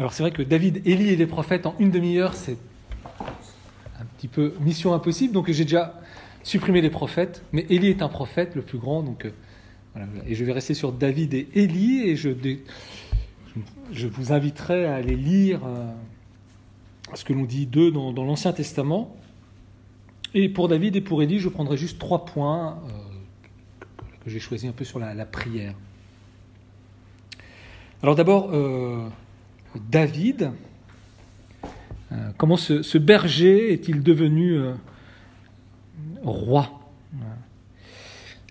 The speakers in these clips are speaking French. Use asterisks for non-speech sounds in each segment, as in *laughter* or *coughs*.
Alors c'est vrai que David, Élie et les prophètes en une demi-heure, c'est un petit peu mission impossible. Donc j'ai déjà supprimé les prophètes, mais Élie est un prophète, le plus grand. Donc euh, et je vais rester sur David et Élie, et je, je vous inviterai à aller lire euh, ce que l'on dit d'eux dans, l'Ancien Testament. Et pour David et pour Élie, je prendrai juste trois points euh, que, j'ai choisis un peu sur la, prière. Alors d'abord, David, euh, comment ce, berger est-il devenu euh, roi?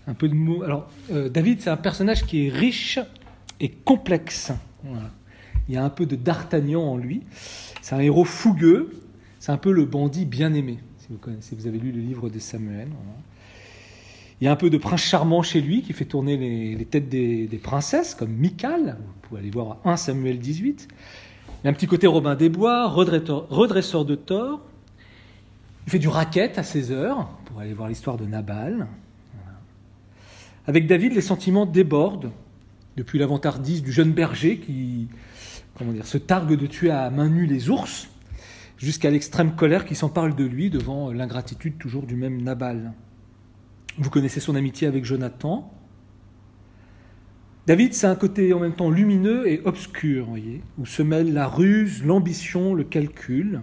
Un peu de mots. Alors, euh, David, c'est un personnage qui est riche et complexe. Il y a un peu de d'Artagnan en lui. C'est un héros fougueux. C'est un peu le bandit bien-aimé, si vous connaissez, vous avez lu le livre de Samuel. Il y a un peu de prince charmant chez lui qui fait tourner les, têtes des, princesses, comme Michal. Vous pouvez aller voir 1 Samuel 18. Il y a un petit côté Robin des Bois, redresseur, de tort. Il fait du racket à 16 heures, pour aller voir l'histoire de Nabal. Avec David, les sentiments débordent, depuis l'avantardise du jeune berger qui comment dire, se targue de tuer à main nue les ours, jusqu'à l'extrême colère qui s'empare de lui devant l'ingratitude toujours du même Nabal. Vous connaissez son amitié avec Jonathan, David, c'est un côté en même temps lumineux et obscur, voyez, où se mêlent la ruse, l'ambition, le calcul.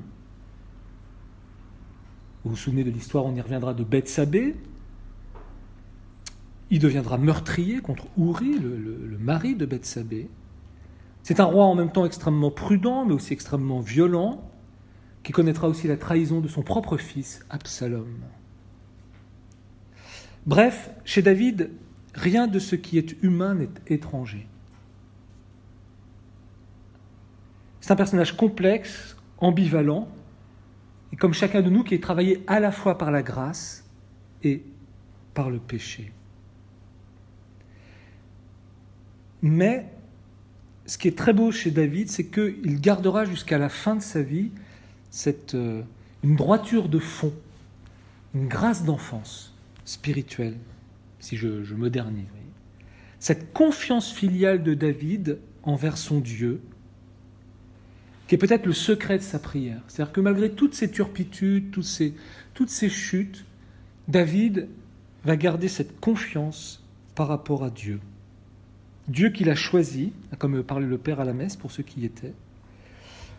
Vous vous souvenez de l'histoire, on y reviendra, de Bethsabée. Il deviendra meurtrier contre Ouri, le, mari de Bethsabée. C'est un roi en même temps extrêmement prudent, mais aussi extrêmement violent, qui connaîtra aussi la trahison de son propre fils, Absalom. Bref, chez David, Rien de ce qui est humain n'est étranger. C'est un personnage complexe, ambivalent, et comme chacun de nous qui est travaillé à la fois par la grâce et par le péché. Mais ce qui est très beau chez David, c'est qu'il gardera jusqu'à la fin de sa vie cette, euh, une droiture de fond, une grâce d'enfance spirituelle si je, modernise. Cette confiance filiale de David envers son Dieu, qui est peut-être le secret de sa prière. C'est-à-dire que malgré toutes ces turpitudes, toutes ces, toutes ces chutes, David va garder cette confiance par rapport à Dieu. Dieu qu'il a choisi, comme parlait le Père à la messe pour ceux qui y étaient,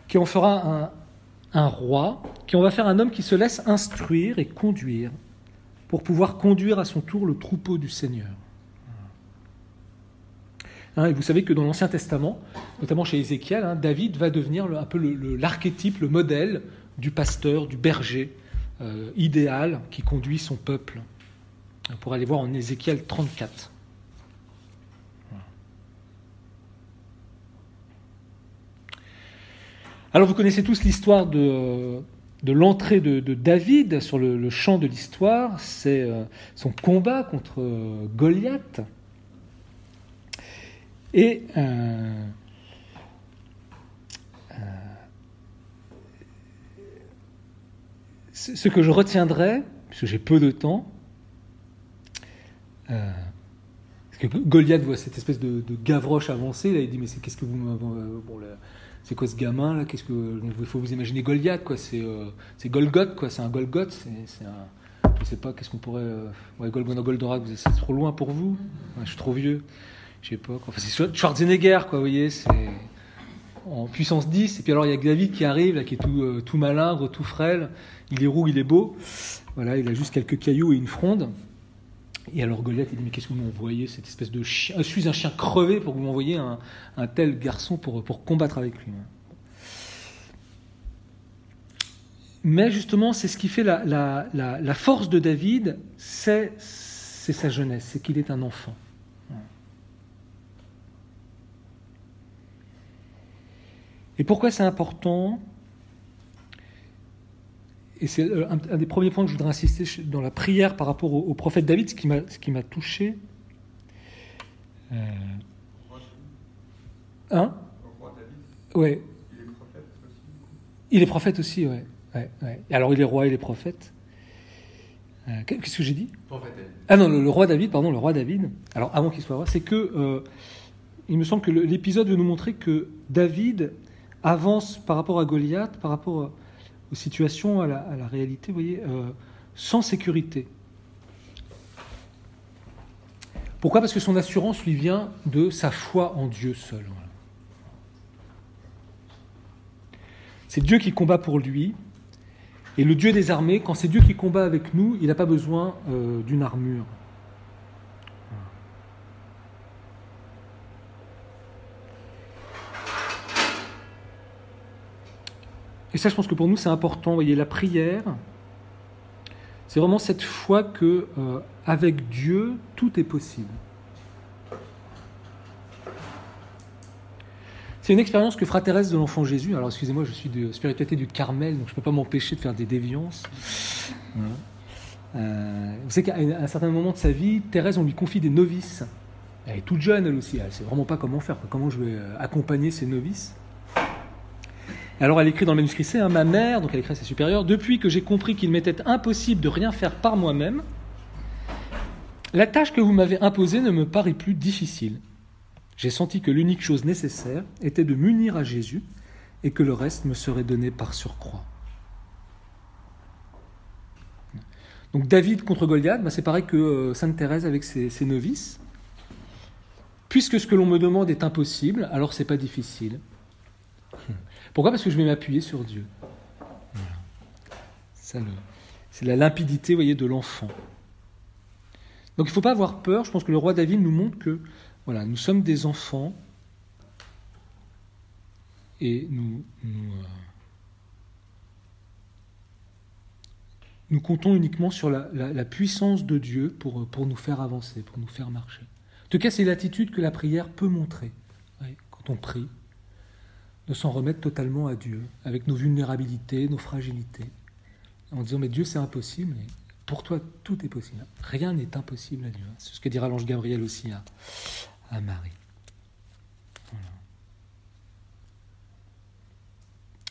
qui en fera un, un roi, qui en va faire un homme qui se laisse instruire et conduire pour pouvoir conduire à son tour le troupeau du Seigneur. Hein, et vous savez que dans l'Ancien Testament, notamment chez Ézéchiel, hein, David va devenir un peu l'archétype, le, modèle du pasteur, du berger euh, idéal qui conduit son peuple. Pour aller voir en Ézéchiel 34. Alors vous connaissez tous l'histoire de, de l'entrée de, David sur le, champ de l'histoire, c'est euh, son combat contre euh, Goliath. Et euh, ce que je retiendrai, puisque j'ai peu de temps, parce que Goliath voit cette espèce de, gavroche avancer, là, il dit mais c'est qu'est-ce que vous c'est quoi ce gamin là Qu'est-ce que il faut vous imaginer Goliath quoi C'est euh, c'est Golgoth quoi. C'est un Golgoth. C'est un je sais pas qu'est-ce qu'on pourrait euh, ouais Golgoth Goldorak. C'est trop loin pour vous? Je suis trop vieux. Je sais pas. Quoi. Enfin, c'est Schwarzenegger quoi. Vous voyez c'est en puissance 10 et puis alors il y a David qui arrive qui est tout euh, tout malingre, tout frêle. Il est roux, il est beau. Voilà, il a juste quelques cailloux et une fronde. Et alors Goliath, il dit, mais qu'est-ce que vous m'envoyez, cette espèce de chien Je suis un chien crevé pour que vous m'envoyiez un, tel garçon pour, pour combattre avec lui. Mais justement, c'est ce qui fait la, force de David, c'est sa jeunesse, c'est qu'il est un enfant. Et pourquoi c'est important? Et c'est euh, un, des premiers points que je voudrais insister dans la prière par rapport au, prophète David, ce qui m'a, ce qui m'a touché. Euh... Hein? Ouais. Il est prophète aussi, ouais. ouais, ouais. Alors il est roi, il est prophète. Euh, qu'est-ce que j'ai dit? Ah non, le, roi David, pardon, le roi David. Alors avant qu'il soit roi, c'est que euh, il me semble que l'épisode veut nous montrer que David avance par rapport à Goliath, par rapport aux situations, à la, réalité, vous voyez, euh, sans sécurité. Pourquoi? Parce que son assurance lui vient de sa foi en Dieu seul. C'est Dieu qui combat pour lui. Et le Dieu des armées, quand c'est Dieu qui combat avec nous, il n'a pas besoin euh, d'une armure. Et ça, je pense que pour nous, c'est important. Vous voyez, la prière, c'est vraiment cette foi que, euh, avec Dieu, tout est possible. C'est une expérience que Frère Thérèse de l'Enfant Jésus, alors excusez-moi, je suis de spiritualité du Carmel, donc je ne peux pas m'empêcher de faire des déviances. Euh, vous savez qu'à un certain moment de sa vie, Thérèse, on lui confie des novices. Elle est toute jeune, elle aussi. Elle ne sait vraiment pas comment faire, comment je vais euh, accompagner ces novices. Alors elle écrit dans le manuscrit, c'est hein, ma mère, donc elle écrit à ses supérieurs, depuis que j'ai compris qu'il m'était impossible de rien faire par moi-même, la tâche que vous m'avez imposée ne me paraît plus difficile j'ai senti que l'unique chose nécessaire était de m'unir à Jésus et que le reste me serait donné par surcroît. Donc David contre Goliath, bah, c'est pareil que euh, Sainte Thérèse avec ses, novices. Puisque ce que l'on me demande est impossible, alors c'est pas difficile. Pourquoi? Parce que je vais m'appuyer sur Dieu. C'est la limpidité, voyez, de l'enfant. Donc il ne faut pas avoir peur. Je pense que le roi David nous montre que voilà, nous sommes des enfants et nous, nous, euh, comptons uniquement sur la, puissance de Dieu pour, pour nous faire avancer, pour nous faire marcher. En tout cas, c'est l'attitude que la prière peut montrer. quand on prie, de s'en remettre totalement à Dieu, avec nos vulnérabilités, nos fragilités, en disant mais Dieu c'est impossible, pour toi tout est possible. Rien n'est impossible à Dieu. C'est ce que dira l'ange Gabriel aussi à, à Marie.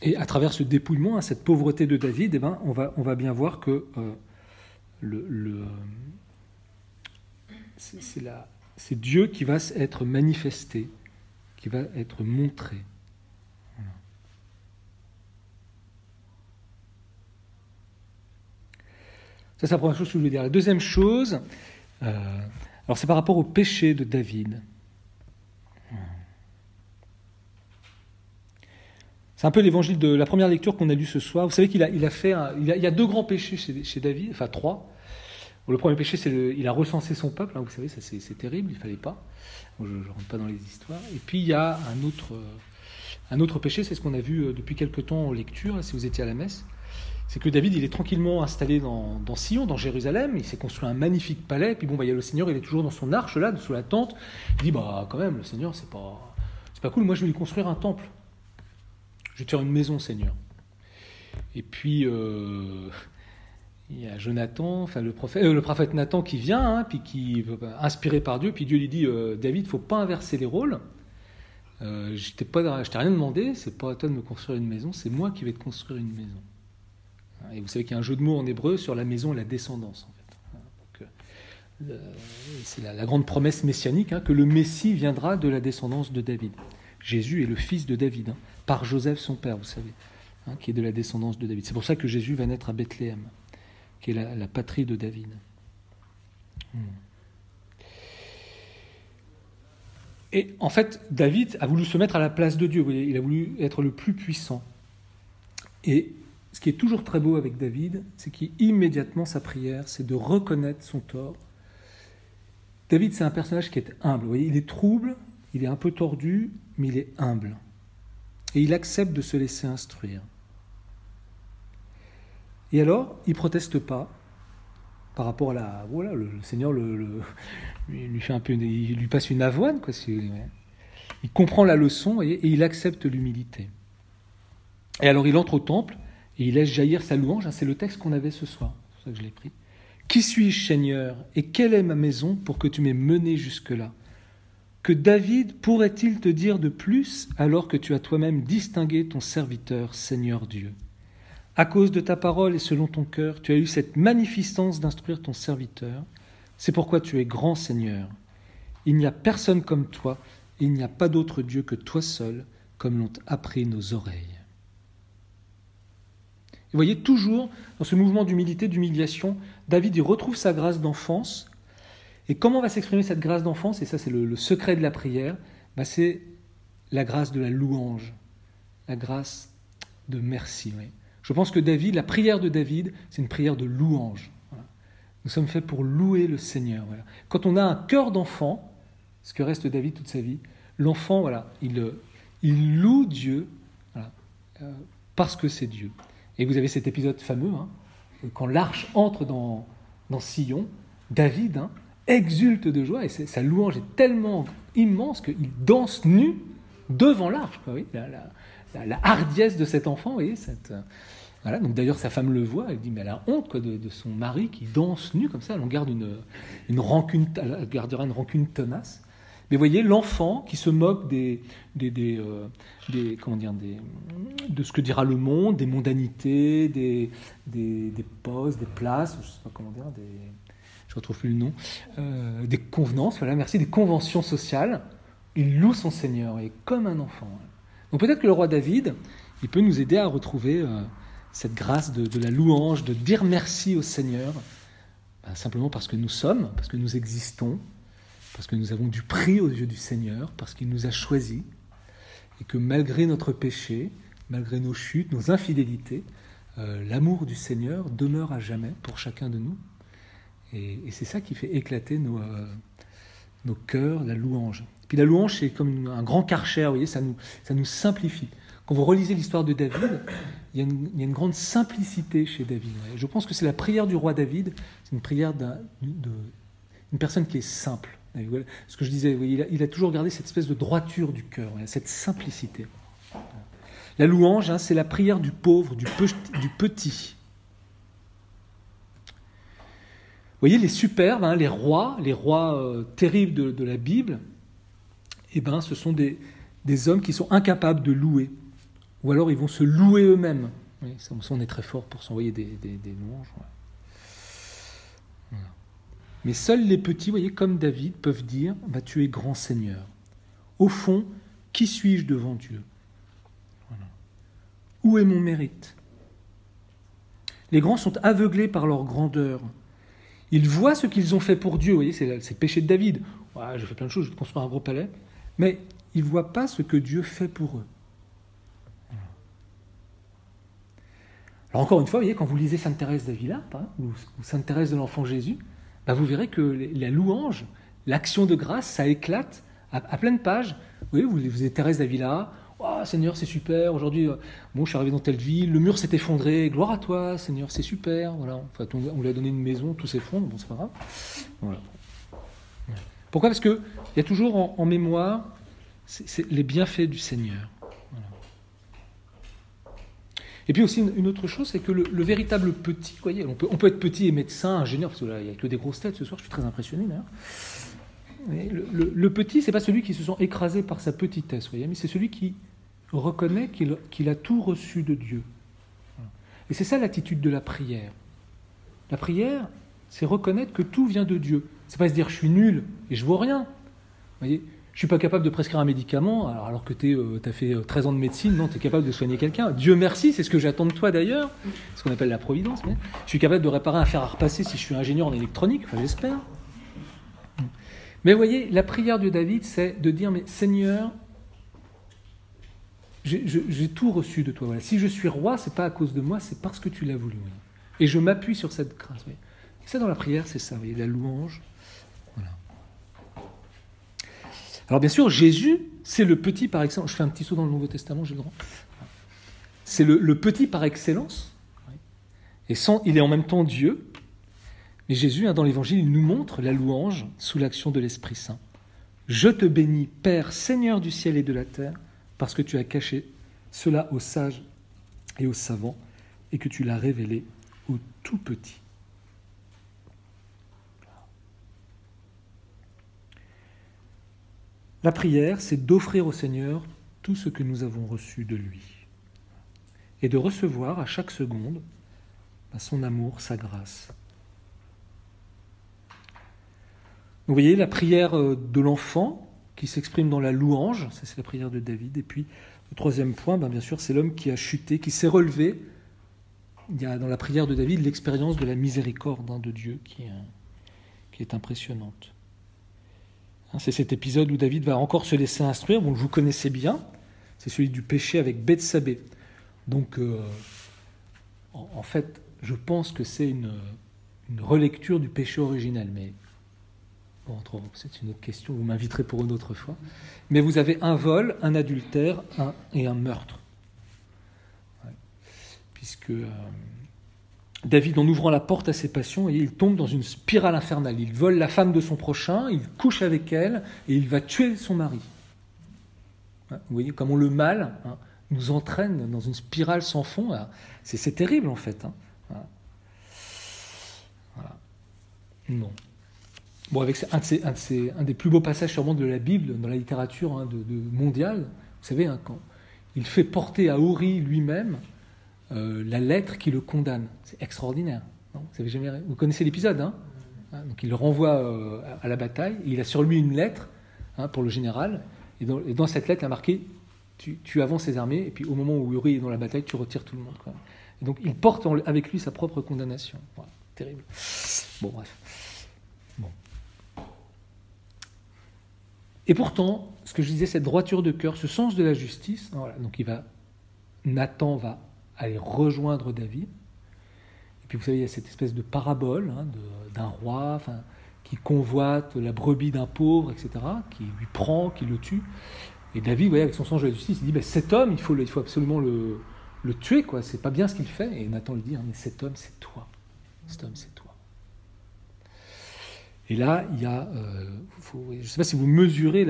Et à travers ce dépouillement, à cette pauvreté de David, eh ben, on, va, on va bien voir que euh, le c'est Dieu qui va être manifesté, qui va être montré. Ça, c'est la première chose que je voulais dire. La deuxième chose, euh, alors c'est par rapport au péché de David. C'est un peu l'évangile de la première lecture qu'on a lu ce soir. Vous savez qu'il a, fait, il, y a deux grands péchés chez, David, enfin trois. Le premier péché, c'est il a recensé son peuple. Hein, vous savez, ça c'est, terrible, il fallait pas. je ne rentre pas dans les histoires. Et puis il y a un autre, un autre péché, c'est ce qu'on a vu euh, depuis quelques temps en lecture, si vous étiez à la messe c'est que David, il est tranquillement installé dans, Sion, dans Jérusalem, il s'est construit un magnifique palais, puis bon, bah, il y a le Seigneur, il est toujours dans son arche, là, sous la tente, il dit, bah quand même, le Seigneur, c'est pas, pas cool, moi je vais lui construire un temple. Je vais te faire une maison, Seigneur. Et puis, euh, *laughs* il y a Jonathan, enfin le prophète, euh, le prophète Nathan qui vient, hein, puis qui inspiré par Dieu, puis Dieu lui dit, euh, David, faut pas inverser les rôles. je t'ai rien demandé, c'est pas à toi de me construire une maison, c'est moi qui vais te construire une maison. Et vous savez qu'il y a un jeu de mots en hébreu sur la maison et la descendance. En fait. Euh, c'est la, grande promesse messianique hein, que le Messie viendra de la descendance de David. Jésus est le fils de David, hein, par Joseph son père, vous savez, hein, qui est de la descendance de David. C'est pour ça que Jésus va naître à Bethléem, qui est la, patrie de David. Hmm. Et en fait, David a voulu se mettre à la place de Dieu. il a voulu être le plus puissant. Et ce qui est toujours très beau avec David, c'est qu'immédiatement sa prière, c'est de reconnaître son tort. David, c'est un personnage qui est humble. Vous voyez, il est trouble, il est un peu tordu, mais il est humble. Et il accepte de se laisser instruire. Et alors, il proteste pas par rapport à la. Voilà, le, Seigneur lui passe une avoine, quoi. Il comprend la leçon et il accepte l'humilité. Et alors, il entre au temple et il laisse jaillir sa louange. Hein, c'est le texte qu'on avait ce soir, c'est pour ça que je l'ai pris. Qui suis-je, Seigneur, et quelle est ma maison pour que tu m'aies mené jusque-là? Que David pourrait-il te dire de plus alors que tu as toi-même distingué ton serviteur, Seigneur Dieu? À cause de ta parole et selon ton cœur, tu as eu cette magnificence d'instruire ton serviteur. C'est pourquoi tu es grand Seigneur. Il n'y a personne comme toi, et il n'y a pas d'autre Dieu que toi seul. comme l'ont appris nos oreilles. Vous voyez, toujours dans ce mouvement d'humilité, d'humiliation, David y retrouve sa grâce d'enfance. Et comment va s'exprimer cette grâce d'enfance? Et ça, c'est le, secret de la prière. Bah, c'est la grâce de la louange, la grâce de merci. Je pense que David, la prière de David, c'est une prière de louange. Nous sommes faits pour louer le Seigneur. Quand on a un cœur d'enfant, ce que reste David toute sa vie, l'enfant, voilà, il, il loue Dieu euh, parce que c'est Dieu. Et vous avez cet épisode fameux, hein, quand l'arche entre dans, dans Sillon, David hein, exulte de joie et sa louange est tellement immense qu'il danse nu devant l'arche. La, hardiesse de cet enfant, oui, cette, voilà, donc d'ailleurs sa femme le voit, elle dit mais elle a honte de, son mari qui danse nu comme ça, elle en garde une rancune, elle gardera une rancune tenace. Mais voyez, l'enfant qui se moque des, des, des, euh, comment dire, de ce que dira le monde, des mondanités, des, des, des postes, des places, je ne sais pas comment dire, des, je ne retrouve plus le nom, euh, des convenances, voilà, merci, des conventions sociales, il loue son Seigneur, et comme un enfant. Donc peut-être que le roi David, il peut nous aider à retrouver euh, cette grâce de, la louange, de dire merci au Seigneur, ben, simplement parce que nous sommes, parce que nous existons, parce que nous avons du prix aux yeux du Seigneur, parce qu'il nous a choisis, et que malgré notre péché, malgré nos chutes, nos infidélités, euh, l'amour du Seigneur demeure à jamais pour chacun de nous. Et, c'est ça qui fait éclater nos, euh, nos cœurs, la louange. Puis la louange, c'est comme un grand karcher, vous voyez, ça nous, ça nous simplifie. Quand vous relisez l'histoire de David, il y, a une, grande simplicité chez David. Je pense que c'est la prière du roi David, c'est une prière d'une personne qui est simple. Ce que je disais, il, a, toujours gardé cette espèce de droiture du cœur, cette simplicité. La louange, hein, c'est la prière du pauvre, du, petit. Vous voyez, les superbes, hein, les rois, les rois euh, terribles de, la Bible, eh ben, ce sont des hommes qui sont incapables de louer. Ou alors ils vont se louer eux-mêmes. Ça, on est très fort pour s'envoyer des, louanges. Mais seuls les petits, voyez, comme David, peuvent dire bah, Tu es grand Seigneur. Au fond, qui suis-je devant Dieu? Où est mon mérite? Les grands sont aveuglés par leur grandeur. Ils voient ce qu'ils ont fait pour Dieu. Voyez, c'est le péché de David. Ouais, je fais plein de choses, je construis un gros palais. Mais ils ne voient pas ce que Dieu fait pour eux. Alors encore une fois, voyez, quand vous lisez Sainte Thérèse d'Avila, ou, Sainte Thérèse de l'Enfant Jésus, bah, vous verrez que la louange, l'action de grâce, ça éclate à, pleine page. Vous voyez, vous, êtes Thérèse d'Avila, oh, Seigneur, c'est super, aujourd'hui, euh, bon, je suis arrivé dans telle ville, le mur s'est effondré, gloire à toi, Seigneur, c'est super, voilà. On, lui a donné une maison, tout s'effondre, bon, c'est pas grave. Voilà. Pourquoi? Parce qu'il y a toujours en, mémoire les bienfaits du Seigneur. Et puis aussi une, autre chose, c'est que le, véritable petit, vous voyez, on peut, être petit et médecin, ingénieur, parce que là, il n'y a que des grosses têtes ce soir, je suis très impressionné d'ailleurs. Le, le, petit, c'est pas celui qui se sent écrasé par sa petitesse, vous voyez, mais c'est celui qui reconnaît qu'il a tout reçu de Dieu. Et c'est ça l'attitude de la prière. La prière, c'est reconnaître que tout vient de Dieu. C'est pas se dire je suis nul et je vaux rien. Vous voyez, je suis pas capable de prescrire un médicament, alors, que tu euh, as fait 13 euh, ans de médecine, non, tu es capable de soigner quelqu'un. Dieu merci, c'est ce que j'attends de toi d'ailleurs, ce qu'on appelle la providence. je suis capable de réparer un fer à repasser si je suis ingénieur en électronique, enfin j'espère. Mais voyez, la prière de David, c'est de dire, mais Seigneur, j'ai tout reçu de toi. Si je suis roi, c'est pas à cause de moi, c'est parce que tu l'as voulu. Et je m'appuie sur cette grâce. Ça, dans la prière, c'est ça, la louange, alors bien sûr, Jésus, c'est le petit par excellence. Je fais un petit saut dans le Nouveau Testament, j'ai le droit. C'est le, petit par excellence. Et sans, il est en même temps Dieu. Mais Jésus, hein, dans l'Évangile, il nous montre la louange sous l'action de l'Esprit Saint. Je te bénis, Père, Seigneur du ciel et de la terre, parce que tu as caché cela aux sages et aux savants, et que tu l'as révélé aux tout petits. La prière, c'est d'offrir au Seigneur tout ce que nous avons reçu de lui et de recevoir à chaque seconde son amour, sa grâce. Vous voyez la prière euh, de l'enfant qui s'exprime dans la louange, c'est la prière de David, et puis Le troisième point, ben, bien sûr, c'est l'homme qui a chuté, qui s'est relevé. Il y a dans la prière de David l'expérience de la miséricorde hein, de Dieu qui est impressionnante. Hein, c'est cet épisode où David va encore se laisser instruire. Bon, vous connaissez bien. C'est celui du péché avec Bethsabée. Donc, euh, en, fait, je pense que c'est une, relecture du péché originel. Mais bon, c'est une autre question. Vous m'inviterez pour une autre fois. Mais vous avez un vol, un adultère et un meurtre. Puisque. Euh, David, en ouvrant la porte à ses passions, il tombe dans une spirale infernale. Il vole la femme de son prochain, il couche avec elle et il va tuer son mari. Vous voyez comment le mal hein, nous entraîne dans une spirale sans fond. C'est terrible en fait. Hein. Voilà. Bon, avec un, un, des plus beaux passages sûrement de la Bible, dans la littérature hein, mondiale, vous savez, quand il fait porter à Ori lui-même euh, la lettre qui le condamne. C'est extraordinaire. vous, jamais... vous connaissez l'épisode, hein, hein Donc il le renvoie euh, à la bataille. il a sur lui une lettre hein, pour le général. Et dans, cette lettre, il a marqué tu, avances ses armées, et puis au moment où Uri est dans la bataille, tu retires tout le monde. Et donc il porte avec lui sa propre condamnation. terrible. Bon, bref. Bon. Et pourtant, ce que je disais, cette droiture de cœur, ce sens de la justice, voilà, donc il va, Nathan va aller rejoindre David. Et puis vous savez, il y a cette espèce de parabole hein, d'un roi qui convoite la brebis d'un pauvre, etc., qui lui prend, qui le tue. Et David, vous voyez, avec son sens de la justice, il dit, ben, cet homme, il faut, il faut absolument le, le tuer, quoi. C'est pas bien ce qu'il fait. Et Nathan lui dit, hein, mais cet homme, c'est toi. Cet homme, c'est toi. Et là, il y a, euh, je ne sais pas si vous mesurez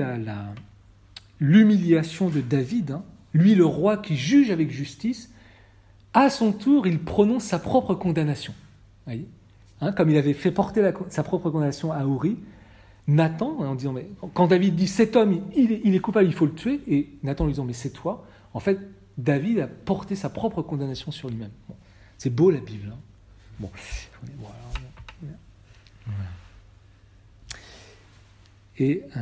l'humiliation la, de David, hein. lui le roi qui juge avec justice, à son tour, il prononce sa propre condamnation. Hein, comme il avait fait porter sa propre condamnation à Uri, Nathan, en disant, mais quand David dit cet homme, il est, coupable, il faut le tuer, et Nathan lui disant, mais c'est toi, en fait, David a porté sa propre condamnation sur lui-même. c'est beau la Bible. Hein. bon. Et euh,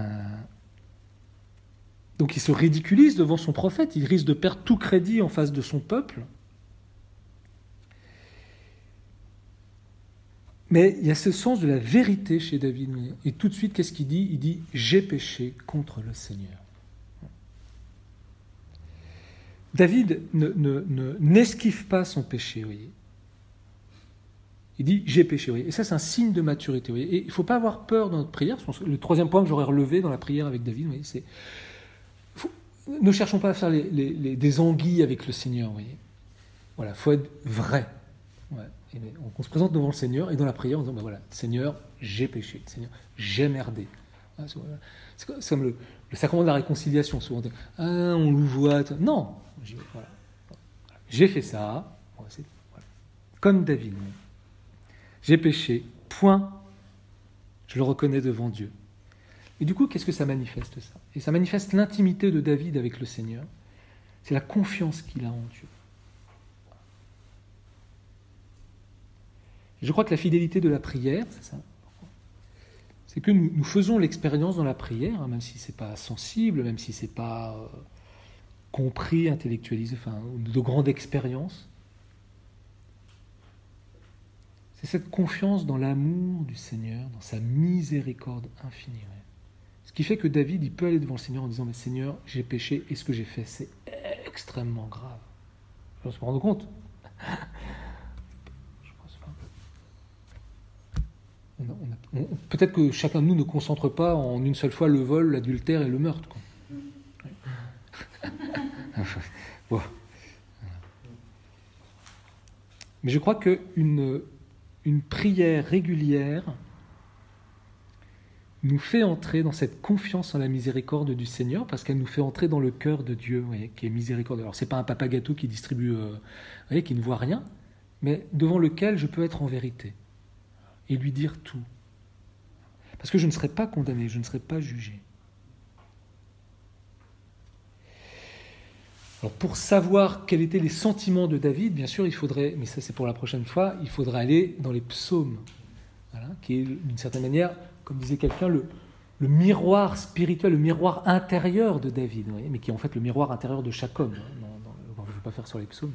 donc il se ridiculise devant son prophète, il risque de perdre tout crédit en face de son peuple. Mais il y a ce sens de la vérité chez David. Et tout de suite, qu'est-ce qu'il dit? Il dit J'ai péché contre le Seigneur. David n'esquive ne, pas son péché, voyez. Il dit j'ai péché. Et ça, c'est un signe de maturité. Et il ne faut pas avoir peur dans notre prière. Le troisième point que j'aurais relevé dans la prière avec David, c'est ne cherchons pas à faire des anguilles avec le Seigneur, voyez. Voilà, faut être vrai. Ouais on, se présente devant le Seigneur et dans la prière, on dit ben voilà, Seigneur, j'ai péché, Seigneur, j'ai merdé. Ah, c'est comme le, sacrement de la réconciliation. Souvent, ah, on voit. Non, j'ai fait ça. Comme David. J'ai péché. Point. Je le reconnais devant Dieu. Et du coup, qu'est-ce que ça manifeste ça? Et ça manifeste l'intimité de David avec le Seigneur. C'est la confiance qu'il a en Dieu. Je crois que la fidélité de la prière, c'est ça. C'est que nous, faisons l'expérience dans la prière, hein, même si ce n'est pas sensible, même si ce n'est pas euh, compris, intellectualisé, enfin, de grande expérience. C'est cette confiance dans l'amour du Seigneur, dans sa miséricorde infinie. Ce qui fait que David, il peut aller devant le Seigneur en disant, mais Seigneur, j'ai péché et ce que j'ai fait, c'est extrêmement grave. On se rend compte Peut-être que chacun de nous ne concentre pas en une seule fois le vol, l'adultère et le meurtre. *laughs* Mais je crois qu'une une prière régulière nous fait entrer dans cette confiance en la miséricorde du Seigneur, parce qu'elle nous fait entrer dans le cœur de Dieu, qui est miséricordieux. Alors, c'est pas un papa gâteau qui distribue, euh, qui ne voit rien, mais devant lequel je peux être en vérité et lui dire tout. Parce que je ne serai pas condamné, je ne serai pas jugé. Pour savoir quels étaient les sentiments de David, bien sûr, il faudrait, mais ça c'est pour la prochaine fois, il faudrait aller dans les psaumes, qui est d'une certaine manière, comme disait quelqu'un, le, miroir spirituel, le miroir intérieur de David, mais qui est en fait le miroir intérieur de chaque homme. je ne vais pas faire sur les psaumes,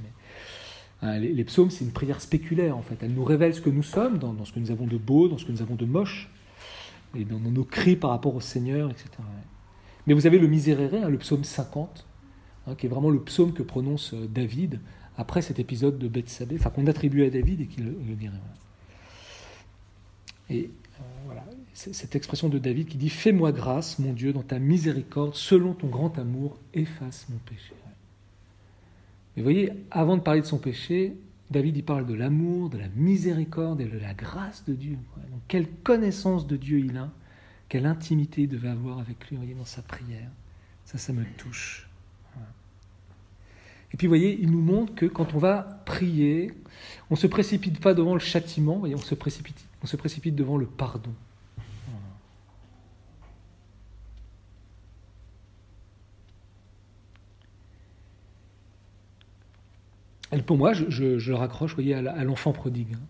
hein, les, psaumes, c'est une prière spéculaire en fait. Elle nous révèle ce que nous sommes, dans, ce que nous avons de beau, dans ce que nous avons de moche, et dans, nos cris par rapport au Seigneur, etc. Mais vous avez le miséréré, hein, le psaume 50, hein, qui est vraiment le psaume que prononce euh, David après cet épisode de Bethsabée, enfin qu'on attribue à David et qu'il le, dirait. Et euh, voilà, cette expression de David qui dit Fais-moi grâce, mon Dieu, dans ta miséricorde, selon ton grand amour, efface mon péché. Mais voyez, avant de parler de son péché, David y parle de l'amour, de la miséricorde et de la grâce de Dieu. Quelle connaissance de Dieu il a, quelle intimité il devait avoir avec lui dans sa prière. Ça, ça me touche. Et puis, voyez, il nous montre que quand on va prier, on ne se précipite pas devant le châtiment, on se précipite devant le pardon. Pour moi, je, je, raccroche voyez, à l'enfant prodigue. Hein.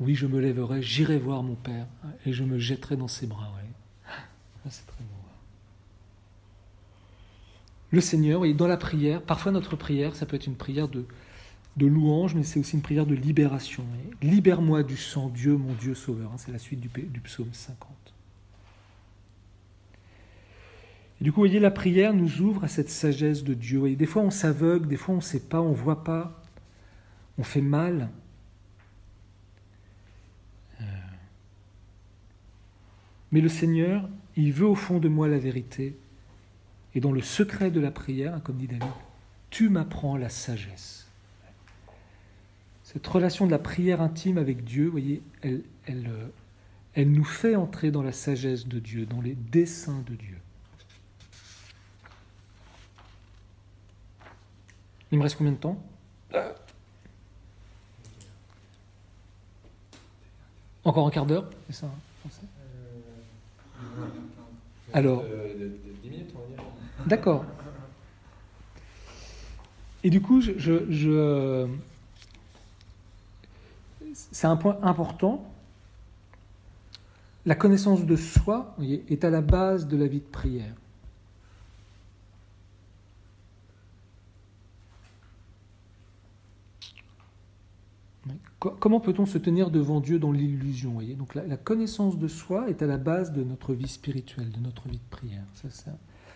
Oui, je me lèverai, j'irai voir mon Père hein, et je me jetterai dans ses bras. Ah, c'est très beau. Hein. Le Seigneur, dans la prière, parfois notre prière, ça peut être une prière de, louange, mais c'est aussi une prière de libération. Libère-moi du sang, Dieu, mon Dieu sauveur. C'est la suite du, du psaume 50. Et du coup, vous voyez, la prière nous ouvre à cette sagesse de Dieu. des fois, on s'aveugle, des fois, on ne sait pas, on ne voit pas on fait mal. Euh. Mais le Seigneur, il veut au fond de moi la vérité. Et dans le secret de la prière, comme dit David, tu m'apprends la sagesse. Cette relation de la prière intime avec Dieu, voyez, elle, elle, euh, elle nous fait entrer dans la sagesse de Dieu, dans les desseins de Dieu. Il me reste combien de temps? Encore un quart d'heure, c'est ça hein, euh, Alors. minutes, on va dire. D'accord. Et du coup, je, c'est un point important. La connaissance de soi est à la base de la vie de prière. Comment peut-on se tenir devant Dieu dans l'illusion Donc la, connaissance de soi est à la base de notre vie spirituelle, de notre vie de prière.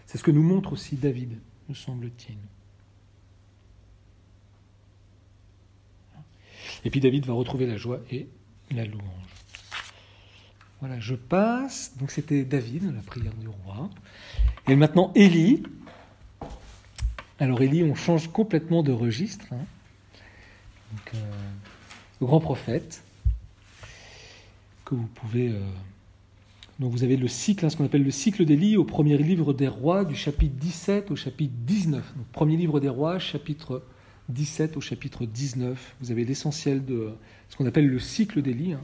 C'est ce que nous montre aussi David, me semble-t-il. Et puis David va retrouver la joie et la louange. Voilà, je passe. Donc c'était David, la prière du roi. Et maintenant Élie. Alors Élie, on change complètement de registre. Hein. Euh, grand prophète, que vous pouvez... Euh, donc vous avez le cycle, hein, ce qu'on appelle le cycle d'Élie au premier livre des rois, du chapitre 17 au chapitre 19. Donc, premier livre des rois, chapitre 17 au chapitre 19. Vous avez l'essentiel de ce qu'on appelle le cycle d'Élie, hein.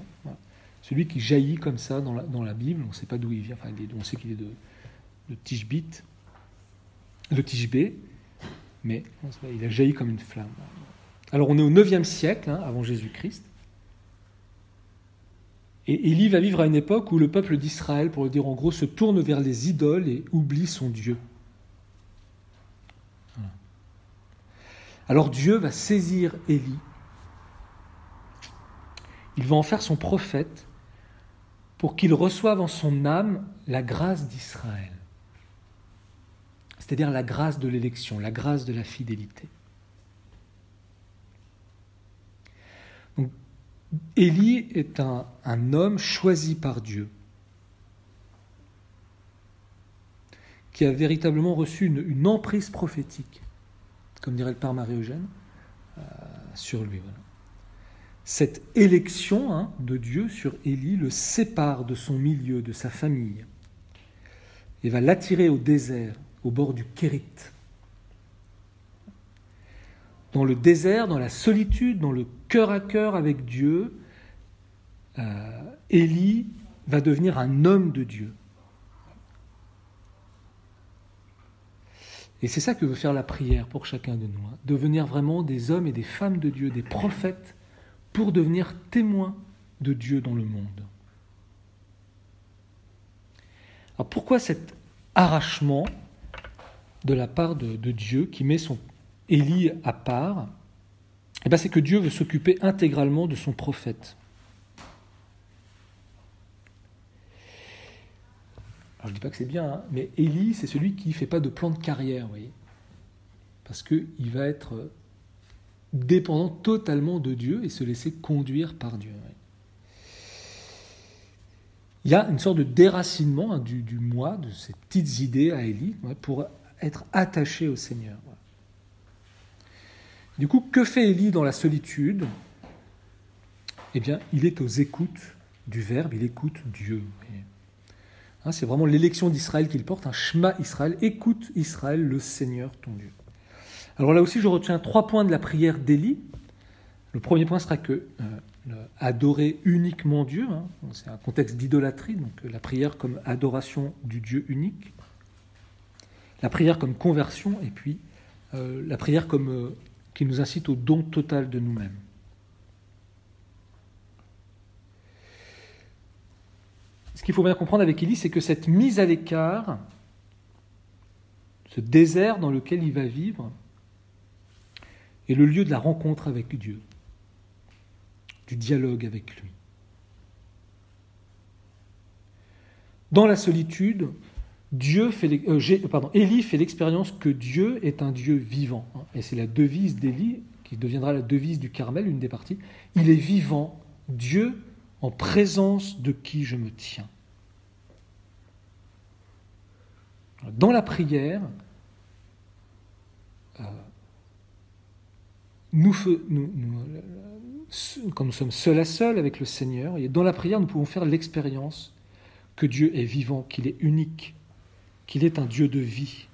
celui qui jaillit comme ça dans la, dans la Bible. On ne sait pas d'où il vient, enfin, on sait qu'il est de, de Tishbit, de Tishbé, mais il a jailli comme une flamme. Alors on est au 9e siècle, hein, avant Jésus-Christ. Et Élie va vivre à une époque où le peuple d'Israël, pour le dire en gros, se tourne vers les idoles et oublie son Dieu. Alors Dieu va saisir Élie. Il va en faire son prophète pour qu'il reçoive en son âme la grâce d'Israël. C'est-à-dire la grâce de l'élection, la grâce de la fidélité. Élie est un, homme choisi par Dieu, qui a véritablement reçu une, emprise prophétique, comme dirait le père Marie-Eugène, euh, sur lui. Cette élection hein, de Dieu sur Élie le sépare de son milieu, de sa famille, et va l'attirer au désert, au bord du Kérit dans le désert, dans la solitude, dans le cœur à cœur avec Dieu, euh, Élie va devenir un homme de Dieu. Et c'est ça que veut faire la prière pour chacun de nous, hein. devenir vraiment des hommes et des femmes de Dieu, des prophètes, pour devenir témoins de Dieu dans le monde. Alors pourquoi cet arrachement de la part de, Dieu qui met son Élie à part eh ben, C'est que Dieu veut s'occuper intégralement de son prophète. Alors je ne dis pas que c'est bien, hein, mais Élie, c'est celui qui ne fait pas de plan de carrière, vous voyez. Parce qu'il va être dépendant totalement de Dieu et se laisser conduire par Dieu. Il y a une sorte de déracinement hein, du, moi, de ces petites idées à Élie, pour être attaché au Seigneur. Du coup, que fait Élie dans la solitude? Eh bien, il est aux écoutes du Verbe, il écoute Dieu. Hein, c'est vraiment l'élection d'Israël qu'il porte, un Shema Israël, écoute Israël, le Seigneur ton Dieu. Alors là aussi, je retiens trois points de la prière d'Élie. Le premier point sera que euh, adorer uniquement Dieu, hein, c'est un contexte d'idolâtrie, donc euh, la prière comme adoration du Dieu unique, la prière comme conversion, et puis euh, la prière comme qui nous incite au don total de nous-mêmes. Ce qu'il faut bien comprendre avec Élie, c'est que cette mise à l'écart, ce désert dans lequel il va vivre, est le lieu de la rencontre avec Dieu, du dialogue avec lui. Dans la solitude, Dieu fait, euh, Élie fait l'expérience que Dieu est un Dieu vivant. Hein, et c'est la devise d'Élie, qui deviendra la devise du Carmel, une des parties. Il est vivant, Dieu en présence de qui je me tiens. Dans la prière, euh, nous, quand nous sommes seuls à seul avec le Seigneur, et dans la prière, nous pouvons faire l'expérience que Dieu est vivant, qu'il est unique, qu'il est un Dieu de vie.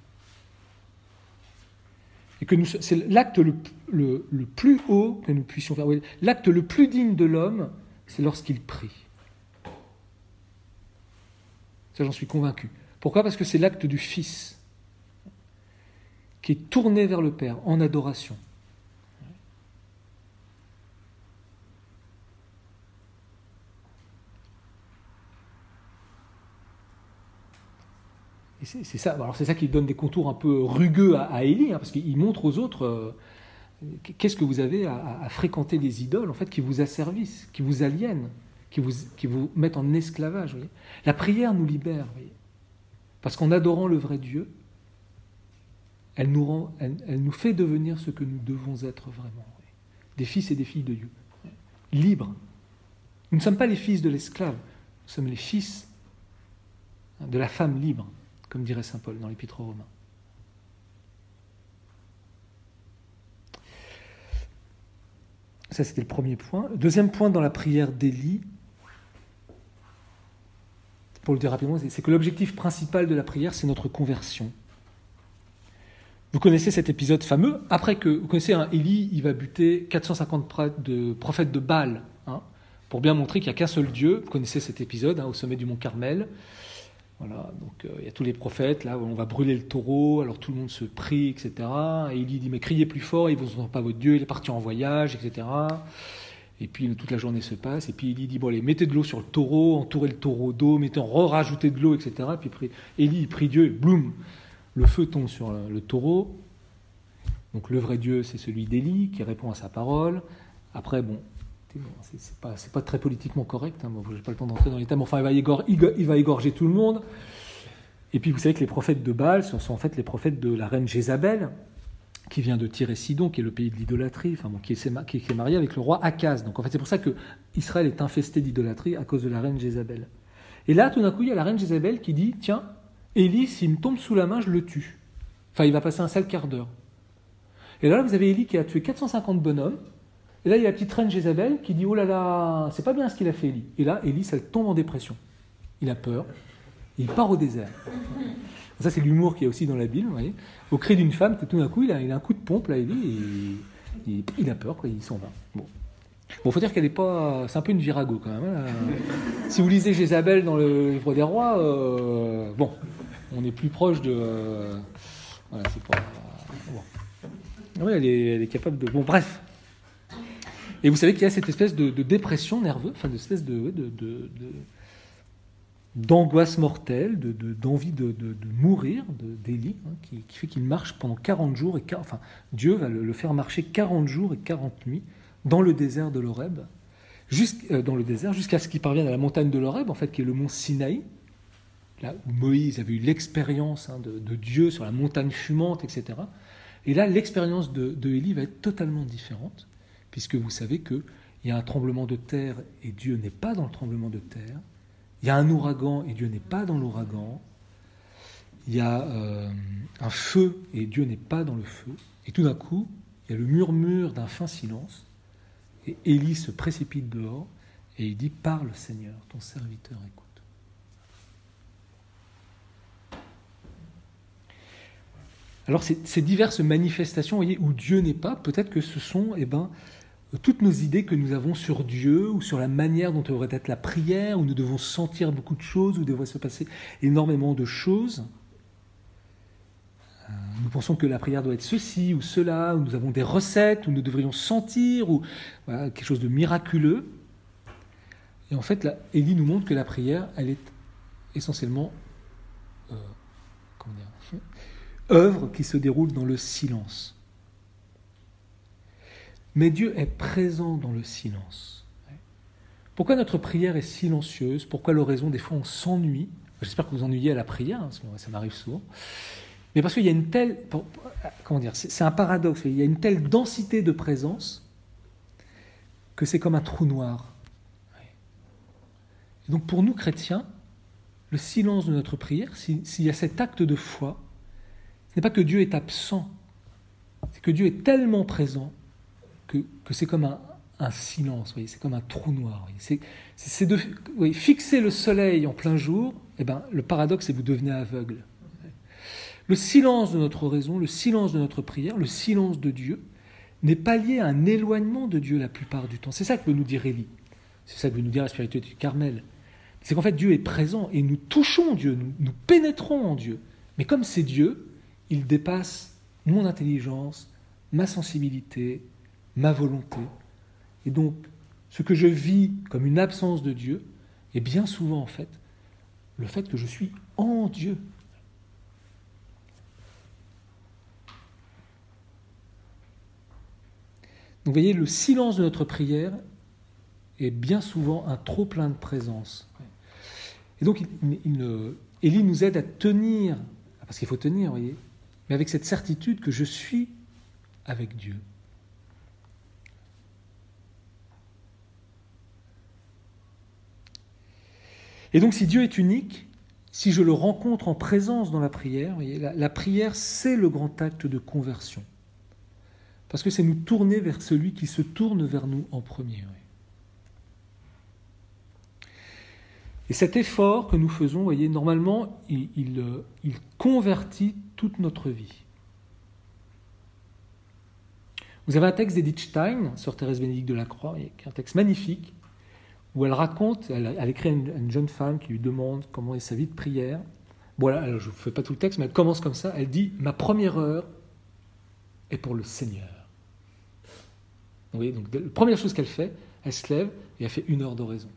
Et que c'est l'acte le, plus haut que nous puissions faire. L'acte le plus digne de l'homme, c'est lorsqu'il prie. Ça, j'en suis convaincu. Pourquoi? Parce que c'est l'acte du Fils qui est tourné vers le Père en adoration. C'est ça, c'est ça qui donne des contours un peu rugueux à, Élie, hein, parce qu'il montre aux autres euh, qu'est-ce que vous avez à, fréquenter les idoles, en fait, qui vous asservissent, qui vous aliènent, qui vous, mettent en esclavage. La prière nous libère, parce qu'en adorant le vrai Dieu, elle nous, rend, elle, nous fait devenir ce que nous devons être vraiment, des fils et des filles de Dieu, libres. Nous ne sommes pas les fils de l'esclave, nous sommes les fils de la femme libre comme dirait Saint Paul dans l'Épître aux Romains. Ça, c'était le premier point. Deuxième point dans la prière d'Élie, pour le dire rapidement, c'est que l'objectif principal de la prière, c'est notre conversion. Vous connaissez cet épisode fameux, après que, vous connaissez, hein, Élie, il va buter 450 de, prophètes de Baal, hein, pour bien montrer qu'il n'y a qu'un seul Dieu. Vous connaissez cet épisode hein, au sommet du mont Carmel. Voilà, donc euh, il y a tous les prophètes, là, on va brûler le taureau, alors tout le monde se prie, etc. Et il dit, mais criez plus fort, il ne vous entend pas votre Dieu, il est parti en voyage, etc. Et puis toute la journée se passe, et puis il dit, bon allez, mettez de l'eau sur le taureau, entourez le taureau d'eau, mettez, rajoutez de l'eau, etc. Et puis Élie, il prie Dieu, et bloum, le feu tombe sur le, taureau. Donc le vrai Dieu, c'est celui d'Élie, qui répond à sa parole. Après, bon, c'est pas, pas très politiquement correct, hein, je n'ai pas le temps d'entrer dans les thèmes, enfin il va, égorger tout le monde. Et puis vous savez que les prophètes de Baal sont, en fait les prophètes de la reine Jézabel, qui vient de Tyr et Sidon, qui est le pays de l'idolâtrie, enfin qui, est, qui, est, marié avec le roi Akaz. Donc en fait c'est pour ça que Israël est infesté d'idolâtrie à cause de la reine Jézabel. Et là tout d'un coup il y a la reine Jézabel qui dit, tiens, Élie, s'il me tombe sous la main, je le tue. Enfin il va passer un sale quart d'heure. Et là vous avez Élie qui a tué 450 bonhommes, et là, il y a la petite reine Jézabel qui dit Oh là là, c'est pas bien ce qu'il a fait, Élie. Et là, Élie, ça tombe en dépression. Il a peur. il part au désert. *laughs* Ça, c'est l'humour qui est aussi dans la Bible. Vous voyez. Au cri d'une femme, tout d'un coup, il a, il a, un coup de pompe, là, Élie, et il, a peur, quoi, il s'en va. Bon. Bon, faut dire qu'elle n'est pas. C'est un peu une virago quand même. Hein. si vous lisez Jézabel dans le livre des rois, euh, bon, on est plus proche de. Euh, voilà, c'est pas. Bon. Oui, elle est, elle est capable de. Bon, bref. Et vous savez qu'il y a cette espèce de, dépression nerveuse, enfin, de espèce de, d'angoisse mortelle, d'envie de, de, mourir d'Élie, hein, qui, fait qu'il marche pendant 40 jours, et enfin Dieu va le, faire marcher 40 jours et 40 nuits dans le désert de l'Horeb, euh, dans le désert, jusqu'à ce qu'il parvienne à la montagne de l'Horeb, en fait, qui est le mont Sinaï, là où Moïse avait eu l'expérience hein, de, Dieu sur la montagne fumante, etc. Et là, l'expérience de, va être totalement différente, puisque vous savez qu'il y a un tremblement de terre et Dieu n'est pas dans le tremblement de terre. Il y a un ouragan et Dieu n'est pas dans l'ouragan. Il y a euh, un feu et Dieu n'est pas dans le feu. Et tout d'un coup, il y a le murmure d'un fin silence. Et Élie se précipite dehors et il dit Parle Seigneur, ton serviteur écoute. Alors ces, diverses manifestations voyez, où Dieu n'est pas, peut-être que ce sont eh ben, toutes nos idées que nous avons sur Dieu ou sur la manière dont devrait être la prière, où nous devons sentir beaucoup de choses, où devrait se passer énormément de choses. Euh, nous pensons que la prière doit être ceci ou cela, où nous avons des recettes, où nous devrions sentir, ou quelque chose de miraculeux. Et en fait, là, Élie nous montre que la prière, elle est essentiellement euh, œuvre qui se déroule dans le silence. Mais Dieu est présent dans le silence. Pourquoi notre prière est silencieuse? Pourquoi l'oraison, des fois, on s'ennuie? J'espère que vous ennuyez à la prière, hein, parce que ça m'arrive souvent. Mais parce qu'il y a une telle. Comment dire C'est un paradoxe. Il y a une telle densité de présence que c'est comme un trou noir. Et donc, pour nous, chrétiens, le silence de notre prière, s'il y a cet acte de foi, ce n'est pas que Dieu est absent, c'est que Dieu est tellement présent que, c'est comme un, silence, c'est comme un trou noir. C'est de fixer le soleil en plein jour, eh ben, le paradoxe c'est que vous devenez aveugle. Le silence de notre oraison, le silence de notre prière, le silence de Dieu n'est pas lié à un éloignement de Dieu la plupart du temps. C'est ça que veut nous dire Élie. C'est ça que veut nous dire la spiritualité du Carmel. C'est qu'en fait Dieu est présent et nous touchons Dieu, nous pénétrons en Dieu. Mais comme c'est Dieu, il dépasse mon intelligence, ma sensibilité, ma volonté. Et donc, ce que je vis comme une absence de Dieu est bien souvent, en fait, le fait que je suis en Dieu. Donc, vous voyez, le silence de notre prière est bien souvent un trop plein de présence. Et donc, il, Élie nous aide à tenir, parce qu'il faut tenir, vous voyez, mais avec cette certitude que je suis avec Dieu. Et donc si Dieu est unique, si je le rencontre en présence dans la prière, la, prière c'est le grand acte de conversion. Parce que c'est nous tourner vers celui qui se tourne vers nous en premier. Et cet effort que nous faisons, voyez, normalement, il, il, convertit toute notre vie. Vous avez un texte d'Edith Stein sur Thérèse Bénédicte de la Croix, qui est un texte magnifique, où elle raconte, elle, écrit à une, jeune femme qui lui demande comment est sa vie de prière. Voilà, alors je ne vous fais pas tout le texte, mais elle commence comme ça. Elle dit Ma première heure est pour le Seigneur. Vous voyez, donc la première chose qu'elle fait, elle se lève et elle fait une heure d'oraison.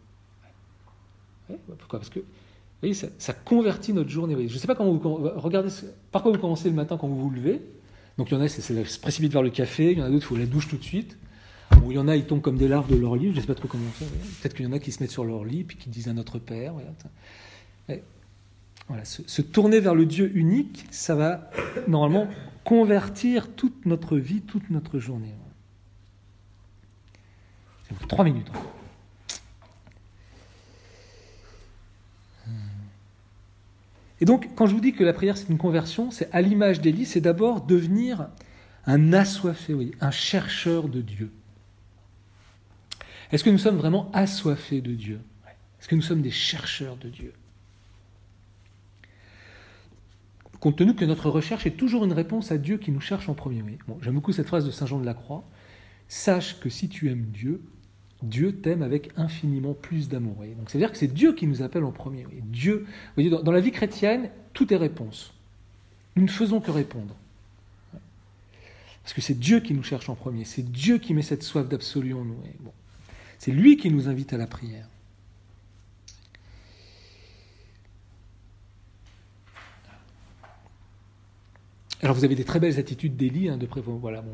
pourquoi? Parce que vous voyez, ça, convertit notre journée. Je ne sais pas vous par quoi vous commencez le matin quand vous vous levez. Donc il y en a, c'est se précipite vers le café, il y en a d'autres, il faut la douche tout de suite. Il y en a, ils tombent comme des larves de leur lit, je ne sais pas trop comment faire. Peut-être qu'il y en a qui se mettent sur leur lit, puis qui disent à notre Père. Voilà, se, tourner vers le Dieu unique, ça va normalement convertir toute notre vie, toute notre journée. Trois minutes. Et donc, quand je vous dis que la prière c'est une conversion, c'est à l'image d'Élie, c'est d'abord devenir un assoiffé, un chercheur de Dieu. Est-ce que nous sommes vraiment assoiffés de Dieu? Est-ce que nous sommes des chercheurs de Dieu? Compte tenu que notre recherche est toujours une réponse à Dieu qui nous cherche en premier. Bon, J'aime beaucoup cette phrase de Saint Jean de la Croix. Sache que si tu aimes Dieu, Dieu t'aime avec infiniment plus d'amour. Donc c'est-à-dire que c'est Dieu qui nous appelle en premier. Dieu, dans, la vie chrétienne, tout est réponse. Nous ne faisons que répondre. Parce que c'est Dieu qui nous cherche en premier. C'est Dieu qui met cette soif d'absolu en nous. C'est lui qui nous invite à la prière. Alors vous avez des très belles attitudes d'Élie, hein, de voilà,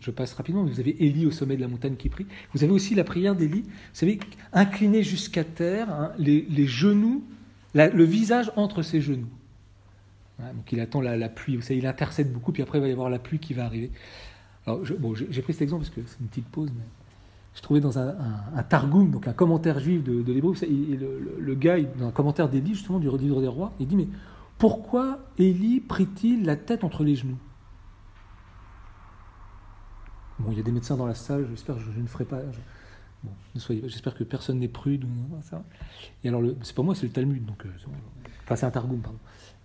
je passe rapidement, vous avez Élie au sommet de la montagne qui prie. Vous avez aussi la prière d'Élie, vous savez, incliné jusqu'à terre, hein, les, genoux, le visage entre ses genoux. Donc il attend la, pluie, vous savez, il intercède beaucoup, puis après il va y avoir la pluie qui va arriver. Alors j'ai pris cet exemple parce que c'est une petite pause je trouvais dans un, un, Targum, donc un commentaire juif de, l'Hébreu, le, gars, dans un commentaire d'Élie, justement, du livre des rois, il dit, mais pourquoi Élie prit-il la tête entre les genoux? Bon, il y a des médecins dans la salle, j'espère que je, ne ferai pas. bon, j'espère que personne n'est prude. Et alors, c'est pas moi, c'est le Talmud, donc. Euh, enfin, c'est un Targum, pardon.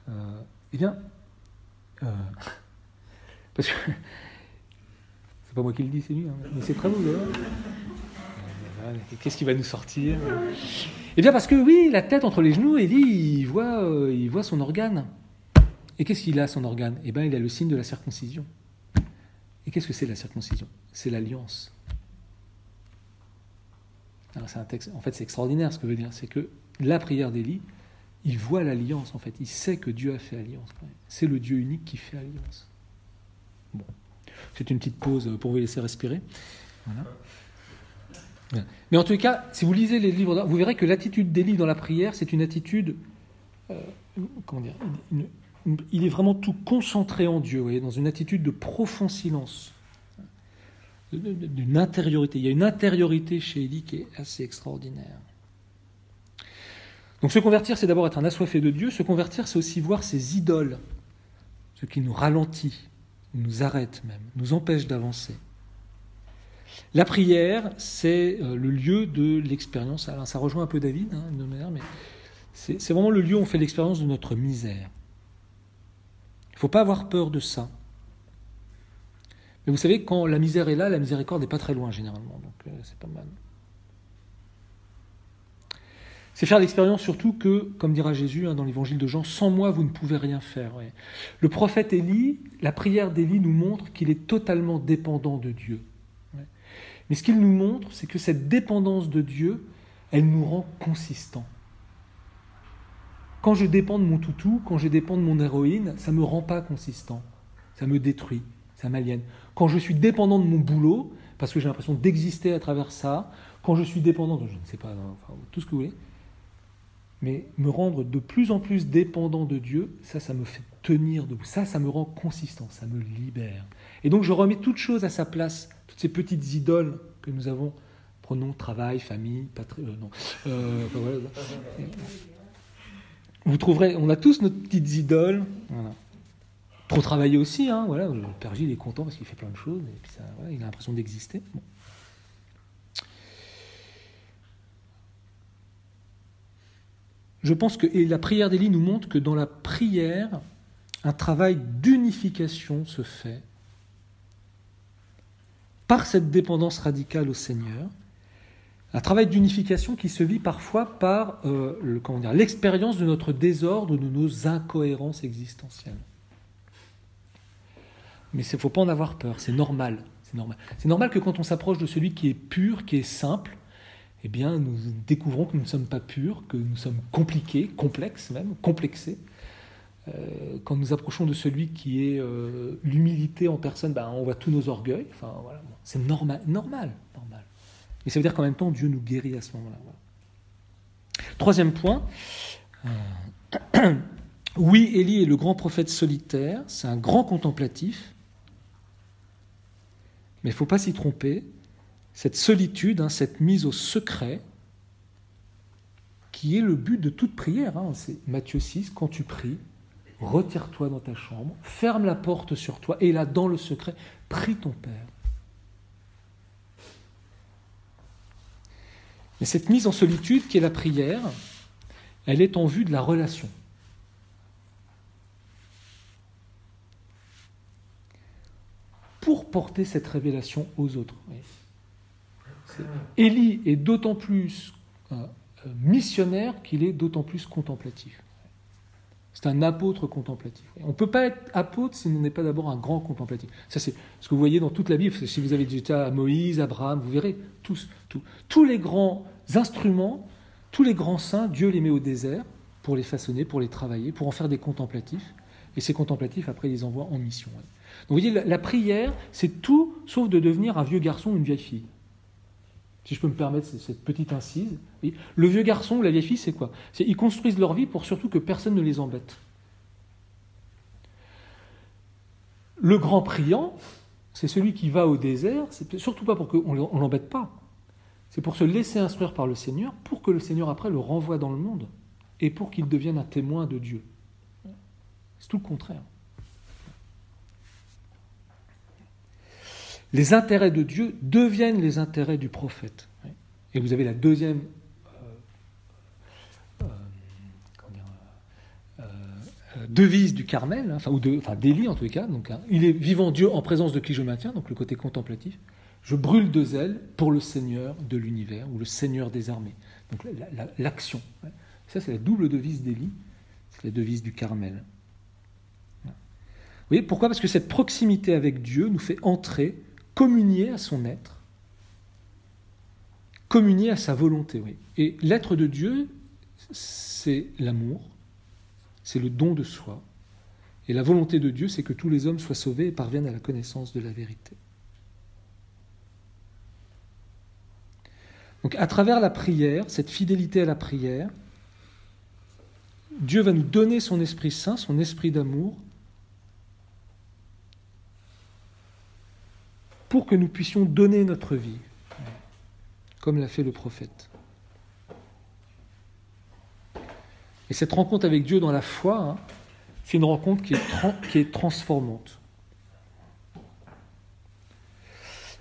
Euh, eh bien, euh, *laughs* parce que pas moi qui le dis, c'est lui, hein, mais c'est très beau d'ailleurs. Qu'est-ce qui va nous sortir? Eh bien parce que oui, la tête entre les genoux, Élie, il voit, euh, il voit son organe. Et qu'est-ce qu'il a, son organe? Eh bien, il a le signe de la circoncision. Et qu'est-ce que c'est la circoncision? C'est l'alliance. c'est un texte, en fait, c'est extraordinaire ce que je veux dire. C'est que la prière d'Élie, il voit l'alliance, en fait. Il sait que Dieu a fait alliance. C'est le Dieu unique qui fait alliance. Bon. C'est une petite pause pour vous laisser respirer. Mais en tout cas, si vous lisez les livres, vous verrez que l'attitude d'Élie dans la prière, c'est une attitude, euh, comment dire, il est vraiment tout concentré en Dieu, dans une attitude de profond silence, d'une intériorité. Il y a une intériorité chez Élie qui est assez extraordinaire. Donc se convertir, c'est d'abord être un assoiffé de Dieu. Se convertir, c'est aussi voir ses idoles, ce qui nous ralentit, nous arrête même, nous empêche d'avancer. La prière, c'est euh, le lieu de l'expérience. Alors, ça rejoint un peu David, hein, manière, mais c'est vraiment le lieu où on fait l'expérience de notre misère. Il ne faut pas avoir peur de ça. Mais vous savez, quand la misère est là, la miséricorde n'est pas très loin généralement, donc euh, c'est pas mal. C'est faire l'expérience surtout que, comme dira Jésus hein, dans l'évangile de Jean, sans moi vous ne pouvez rien faire. Le prophète Élie, la prière d'Élie nous montre qu'il est totalement dépendant de Dieu. Mais ce qu'il nous montre, c'est que cette dépendance de Dieu, elle nous rend consistants. Quand je dépends de mon toutou, quand je dépends de mon héroïne, ça ne me rend pas consistant. Ça me détruit, ça m'aliène. Quand je suis dépendant de mon boulot, parce que j'ai l'impression d'exister à travers ça, quand je suis dépendant de, je ne sais pas, tout ce que vous voulez, mais me rendre de plus en plus dépendant de Dieu, ça, ça me fait tenir debout. Ça, ça me rend consistant, ça me libère. Et donc je remets toute chose à sa place, toutes ces petites idoles que nous avons. Prenons travail, famille, patrie. Euh, non. Euh, vous trouverez, on a tous nos petites idoles. Trop travailler aussi, hein, voilà. Le Père est content parce qu'il fait plein de choses et puis ça, il a l'impression d'exister. Je pense que et la prière d'Élie nous montre que dans la prière, un travail d'unification se fait par cette dépendance radicale au Seigneur, un travail d'unification qui se vit parfois par euh, l'expérience de notre désordre, de nos incohérences existentielles. Mais il ne faut pas en avoir peur, normal. C'est normal. C'est normal que quand on s'approche de celui qui est pur, qui est simple, eh bien, nous découvrons que nous ne sommes pas purs, que nous sommes compliqués, complexes même, complexés. Euh, quand nous approchons de celui qui est euh, l'humilité en personne, ben, on voit tous nos orgueils. Enfin, voilà, c'est normal, normal, normal. Mais ça veut dire qu'en même temps, Dieu nous guérit à ce moment-là. Troisième point. Euh, *clears throat* oui, Élie est le grand prophète solitaire, c'est un grand contemplatif, mais il ne faut pas s'y tromper. Cette solitude, hein, cette mise au secret, qui est le but de toute prière. Hein, c'est Matthieu 6, quand tu pries, retire-toi dans ta chambre, ferme la porte sur toi, et là, dans le secret, prie ton Père. Mais cette mise en solitude qui est la prière, elle est en vue de la relation. Pour porter cette révélation aux autres. Élie est d'autant plus euh, missionnaire qu'il est d'autant plus contemplatif. C'est un apôtre contemplatif. On ne peut pas être apôtre si on n'est pas d'abord un grand contemplatif. Ça, c'est ce que vous voyez dans toute la Bible. Si vous avez été à Moïse, Abraham, vous verrez tous, tous les grands instruments, tous les grands saints, Dieu les met au désert pour les façonner, pour les travailler, pour en faire des contemplatifs. Et ces contemplatifs, après, ils les envoient en mission. Donc vous voyez, la, prière, c'est tout sauf de devenir un vieux garçon ou une vieille fille. Si je peux me permettre cette petite incise. Le vieux garçon ou la vieille fille, c'est quoi? Ils construisent leur vie pour surtout que personne ne les embête. Le grand priant, c'est celui qui va au désert, c'est surtout pas pour qu'on ne l'embête pas, c'est pour se laisser instruire par le Seigneur, pour que le Seigneur après le renvoie dans le monde, et pour qu'il devienne un témoin de Dieu. C'est tout le contraire. Les intérêts de Dieu deviennent les intérêts du prophète. Et vous avez la deuxième devise du Carmel, hein, enfin, ou de, enfin, d'Élie en les cas. Donc, hein, il est vivant Dieu en présence de qui je maintiens, donc le côté contemplatif. Je brûle de zèle pour le Seigneur de l'univers ou le Seigneur des armées. Donc l'action. Ça, c'est la double devise d'Élie, c'est la devise du Carmel. Vous voyez pourquoi? Parce que cette proximité avec Dieu nous fait entrer, communier à son être, communier à sa volonté. Et l'être de Dieu, c'est l'amour, c'est le don de soi. Et la volonté de Dieu, c'est que tous les hommes soient sauvés et parviennent à la connaissance de la vérité. Donc à travers la prière, cette fidélité à la prière, Dieu va nous donner son Esprit Saint, son Esprit d'amour, pour que nous puissions donner notre vie, comme l'a fait le prophète. Et cette rencontre avec Dieu dans la foi, hein, c'est une rencontre qui est, qui est transformante.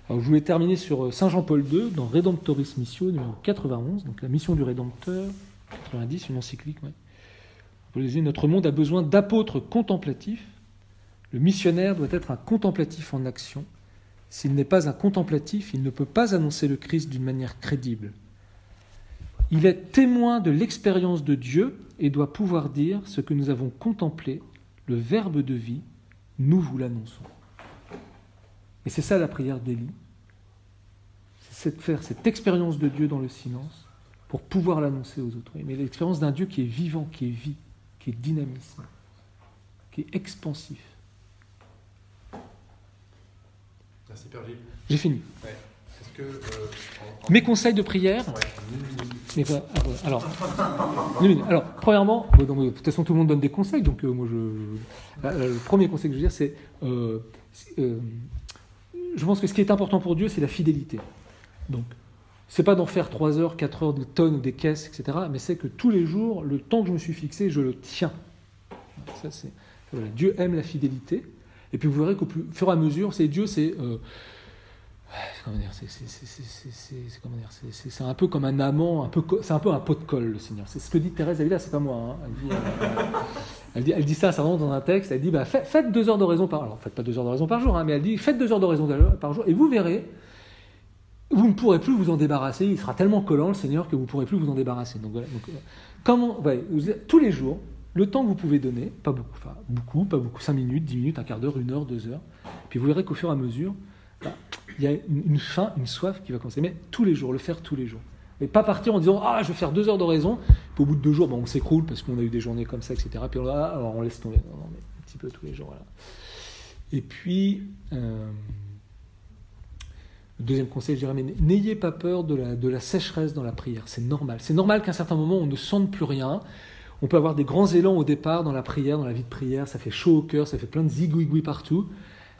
Je voulais terminer sur euh, Saint Jean-Paul II, dans Redemptoris Missio, numéro 91, donc la mission du Rédempteur, 90, une encyclique. Ouais. Notre monde a besoin d'apôtres contemplatifs. Le missionnaire doit être un contemplatif en action. S'il n'est pas un contemplatif, il ne peut pas annoncer le Christ d'une manière crédible. Il est témoin de l'expérience de Dieu et doit pouvoir dire ce que nous avons contemplé, le Verbe de vie, nous vous l'annonçons. Et c'est ça la prière d'Élie. C'est de faire cette expérience de Dieu dans le silence pour pouvoir l'annoncer aux autres. Mais l'expérience d'un Dieu qui est vivant, qui est vie, qui est dynamisme, qui est expansif. Merci. J'ai fini. Euh, Mes conseils de prière. alors, alors, premièrement, de toute façon, tout le monde donne des conseils, donc euh, moi, je, le premier conseil que je veux dire, c'est, euh, je pense que ce qui est important pour Dieu, c'est la fidélité. Donc, c'est pas d'en faire 3 heures, 4 heures, des tonnes ou des caisses, etc., mais c'est que tous les jours, le temps que je me suis fixé, je le tiens. Ça, c'est, Dieu aime la fidélité, et puis vous verrez qu'au fur et à mesure, c'est Dieu, c'est c'est un peu comme un amant, un peu, c'est un peu un pot de colle, le Seigneur. C'est ce que dit Thérèse Avila, c'est pas moi. Hein. Elle, dit, euh, elle, dit, elle, ça, ça rentre dans un texte. Elle dit bah, faites, deux heures d'oraison par alors faites pas deux heures d'oraison par jour, hein, mais elle dit faites deux heures d'oraison par jour et vous verrez, vous ne pourrez plus vous en débarrasser. Il sera tellement collant le Seigneur que vous ne pourrez plus vous en débarrasser. Donc voilà. Euh, comment, tous les jours, le temps que vous pouvez donner, pas beaucoup, enfin beaucoup, pas beaucoup, cinq minutes, dix minutes, un quart d'heure, une heure, deux heures, puis vous verrez qu'au fur et à mesure bah, il y a une, faim, une soif qui va commencer. Mais tous les jours, le faire tous les jours. Mais pas partir en disant Ah, je vais faire deux heures d'oraison, puis au bout de deux jours, on s'écroule parce qu'on a eu des journées comme ça, etc. Puis on, ah, on laisse tomber. Non, mais un petit peu tous les jours. Voilà. Et puis, euh, le deuxième conseil, je dirais Mais n'ayez pas peur de la, de la sécheresse dans la prière. C'est normal. C'est normal qu'à un certain moment, on ne sente plus rien. On peut avoir des grands élans au départ dans la prière, dans la vie de prière. Ça fait chaud au cœur, ça fait plein de zigouigouis partout.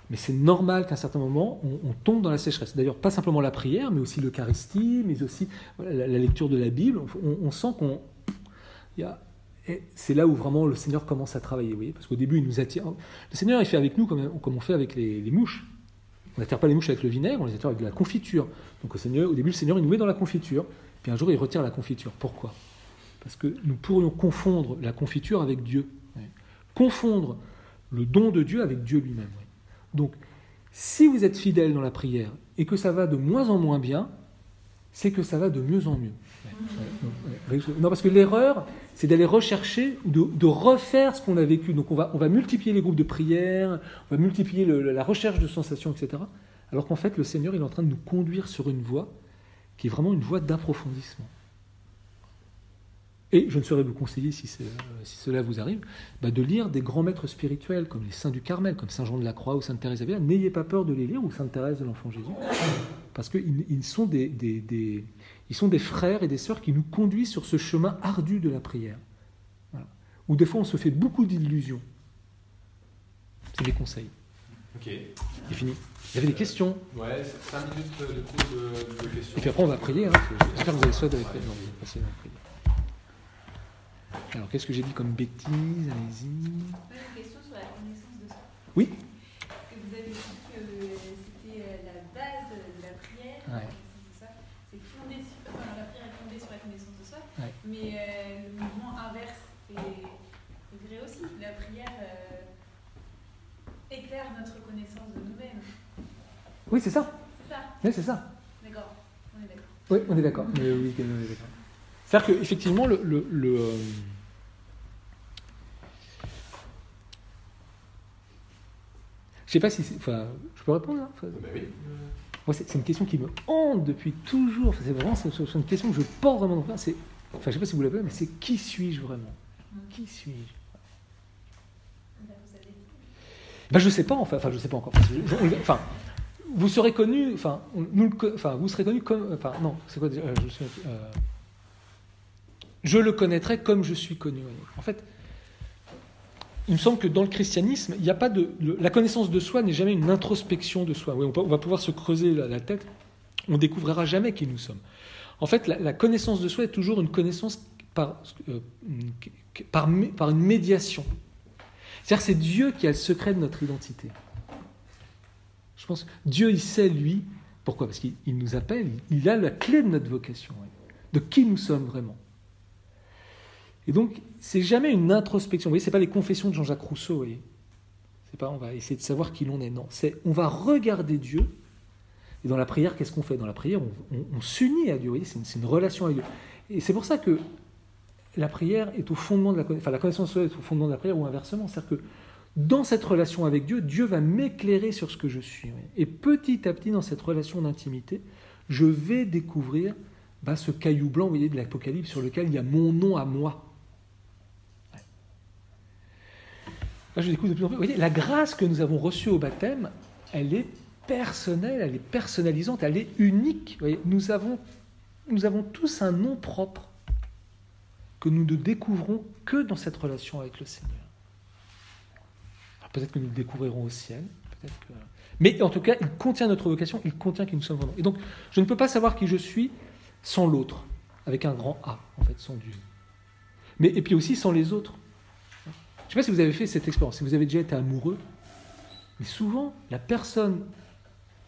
Mais c'est normal qu'à un certain moment, on, tombe dans la sécheresse. D'ailleurs, pas simplement la prière, mais aussi l'Eucharistie, mais aussi la, lecture de la Bible. On, sent qu'on. C'est là où vraiment le Seigneur commence à travailler, vous voyez, parce qu'au début, il nous attire. Le Seigneur, il fait avec nous comme, on fait avec les, mouches. On n'attire pas les mouches avec le vinaigre, on les attire avec de la confiture. Donc Seigneur, au début, le Seigneur, il nous met dans la confiture, puis un jour, il retire la confiture. Pourquoi? Parce que nous pourrions confondre la confiture avec Dieu. Confondre le don de Dieu avec Dieu lui-même. Donc, si vous êtes fidèle dans la prière et que ça va de moins en moins bien, c'est que ça va de mieux en mieux. Non, parce que l'erreur, c'est d'aller rechercher, de, de refaire ce qu'on a vécu. Donc on va, on va multiplier les groupes de prière, on va multiplier la recherche de sensations, etc. Alors qu'en fait, le Seigneur, il est en train de nous conduire sur une voie qui est vraiment une voie d'approfondissement. Et je ne saurais vous conseiller, si, euh, cela vous arrive, bah, de lire des grands maîtres spirituels comme les saints du Carmel, comme Saint Jean de la Croix ou Sainte Thérèse d'Avila. N'ayez pas peur de les lire, ou Sainte Thérèse de l'Enfant Jésus, parce qu'ils ils sont des, des- des- ils sont des frères et des sœurs qui nous conduisent sur ce chemin ardu de la prière. Voilà. Où des fois on se fait beaucoup d'illusions. C'est des conseils. Ok. C'est fini. Il y avait des questions. Ouais, 5 minutes de coup de, de questions. Et puis après, on va prier. Hein. J'espère que vous avez souhait d'aller prier. Non, vous allez passer dans la prière. Alors, qu'est-ce que j'ai dit comme bêtise? Allez-y. Une question sur la connaissance de soi. Oui. Parce que vous avez dit que c'était euh, la base de la prière, Ouais. C'est fondé sur, enfin, la prière est fondée sur la connaissance de soi. Ouais. Mais euh, le mouvement inverse est, est vrai aussi. La prière euh, éclaire notre connaissance de nous-mêmes. Oui, c'est ça. C'est ça Oui, c'est ça. D'accord. On est d'accord. Oui, on est d'accord. Mais oui, on est d'accord. C'est-à-dire qu'effectivement, le. le, le, euh, Je sais pas si c'est. Enfin, je peux répondre là Enfin, Bah oui. Moi, c'est c'est une question qui me hante depuis toujours. Enfin, c'est vraiment c'est c'est une question que je porte vraiment dans le cœur. C'est, enfin, je sais pas si vous l'appelez, mais c'est qui suis-je vraiment? Qui suis-je? Ben. Ben, je sais pas, enfin, enfin je sais pas encore. Enfin, vous serez connu, enfin, nous, enfin, vous serez connu comme, enfin, non, c'est quoi déjà? Euh, je, suis- euh, je le connaîtrai comme je suis connu. En fait, il me semble que dans le christianisme, il n'y a pas de, la connaissance de soi n'est jamais une introspection de soi. On, va pouvoir se creuser la, tête, on découvrira jamais qui nous sommes. En fait, la, connaissance de soi est toujours une connaissance par, euh, par, une médiation. C'est-à-dire c'est Dieu qui a le secret de notre identité. Je pense Dieu, il sait, lui, pourquoi? Parce qu'il il nous appelle, il a la clé de notre vocation, de qui nous sommes vraiment. Et donc, c'est jamais une introspection. Vous voyez, c'est pas les confessions de Jean-Jacques Rousseau, vous voyez. C'est pas on va essayer de savoir qui l'on est. Non, c'est on va regarder Dieu. Et dans la prière, qu'est-ce qu'on fait? Dans la prière, on, s'unit à Dieu. Vous voyez, c'est une, relation avec Dieu. Et c'est pour ça que la prière est au fondement de la connaissance, enfin la connaissance est au fondement de la prière ou inversement. C'est-à-dire que dans cette relation avec Dieu, Dieu va m'éclairer sur ce que je suis. Et petit à petit, dans cette relation d'intimité, je vais découvrir bah, ce caillou blanc, vous voyez, de l'Apocalypse, sur lequel il y a mon nom à moi. Ouais. Là, je découvre de plus en plus. Vous voyez, la grâce que nous avons reçue au baptême, elle est personnelle, elle est personnalisante, elle est unique. Vous voyez, nous, avons, tous un nom propre que nous ne découvrons que dans cette relation avec le Seigneur. Peut-être que nous le découvrirons au ciel. Mais en tout cas, il contient notre vocation, il contient qui nous sommes vraiment. Et donc, je ne peux pas savoir qui je suis sans l'autre, avec un grand A, en fait, sans Dieu. Mais, et puis aussi sans les autres. Je ne sais pas si vous avez fait cette expérience, si vous avez déjà été amoureux, mais souvent, la personne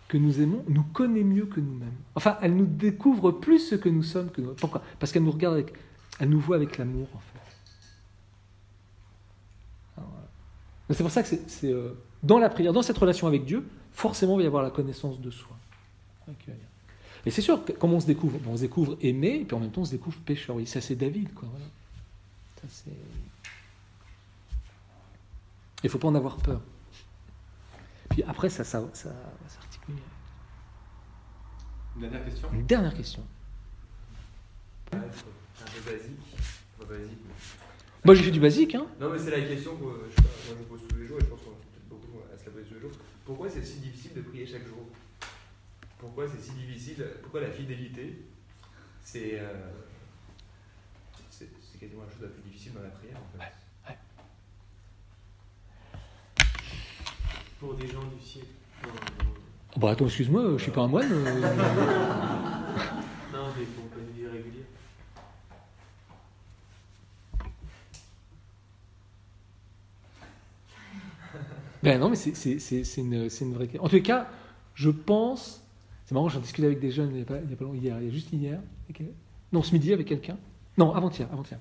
que nous aimons nous connaît mieux que nous-mêmes. Enfin, elle nous découvre plus ce que nous sommes que nous. Pourquoi? Parce qu'elle nous regarde avec, elle nous voit avec l'amour, en fait. C'est pour ça que c'est, euh, dans la prière, dans cette relation avec Dieu, forcément, il va y avoir la connaissance de soi. Et c'est sûr comment on se découvre On se découvre aimé, et puis en même temps, on se découvre pécheur. Oui, ça, c'est David, quoi. Ça, c'est... Il ne faut pas en avoir peur. Puis après, ça, ça, ça, va s'articuler. Une dernière question Une dernière question. Un peu basique. Pas basique. mais- Moi, j'ai fait du basique, hein. Non, mais c'est la question que je, moi, je me pose tous les jours et je pense qu'on est peut-être beaucoup à se la poser tous les jours. Pourquoi c'est si difficile de prier chaque jour? Pourquoi c'est si difficile Pourquoi la fidélité C'est euh, c'est c'est quasiment la chose la plus difficile dans la prière en fait? Pour des gens du ciel. Oh, Bah attends, excuse-moi, je suis pas un moine. euh. *laughs* non, des compagnies régulières. Ben non, mais c'est, une, une vraie question. En tous cas, je pense. C'est marrant, j'en discutais avec des jeunes il n'y a, pas, a longtemps, hier, il y a juste hier. avec- Non, ce midi avec quelqu'un. Non, avant-hier, avant-hier.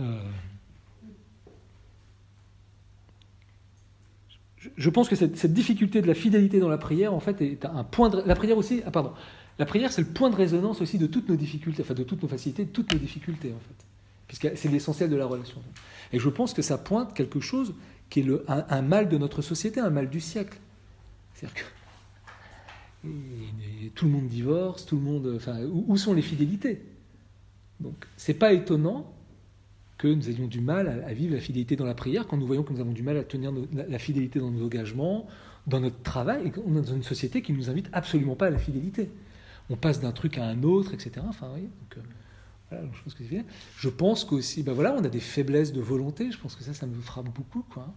Euh, je- pense que cette, difficulté de la fidélité dans la prière, en fait, est un point de. La prière aussi. Ah, pardon. La prière, c'est le point de résonance aussi de toutes nos difficultés, enfin de toutes nos facilités, de toutes nos difficultés, en fait. Puisque c'est l'essentiel de la relation. Et je pense que ça pointe quelque chose qui est le, un, mal de notre société, un mal du siècle. C'est-à-dire que tout le monde divorce, tout le monde. Enfin, où, où sont les fidélités? Donc, c'est pas étonnant que nous ayons du mal à, vivre la fidélité dans la prière quand nous voyons que nous avons du mal à tenir la, fidélité dans nos engagements, dans notre travail, et qu'on est dans une société qui ne nous invite absolument pas à la fidélité. On passe d'un truc à un autre, etc. Enfin, oui, euh, je pense que c'est qu'aussi, ben voilà, on a des faiblesses de volonté. Je pense que ça, ça me frappe beaucoup, quoi.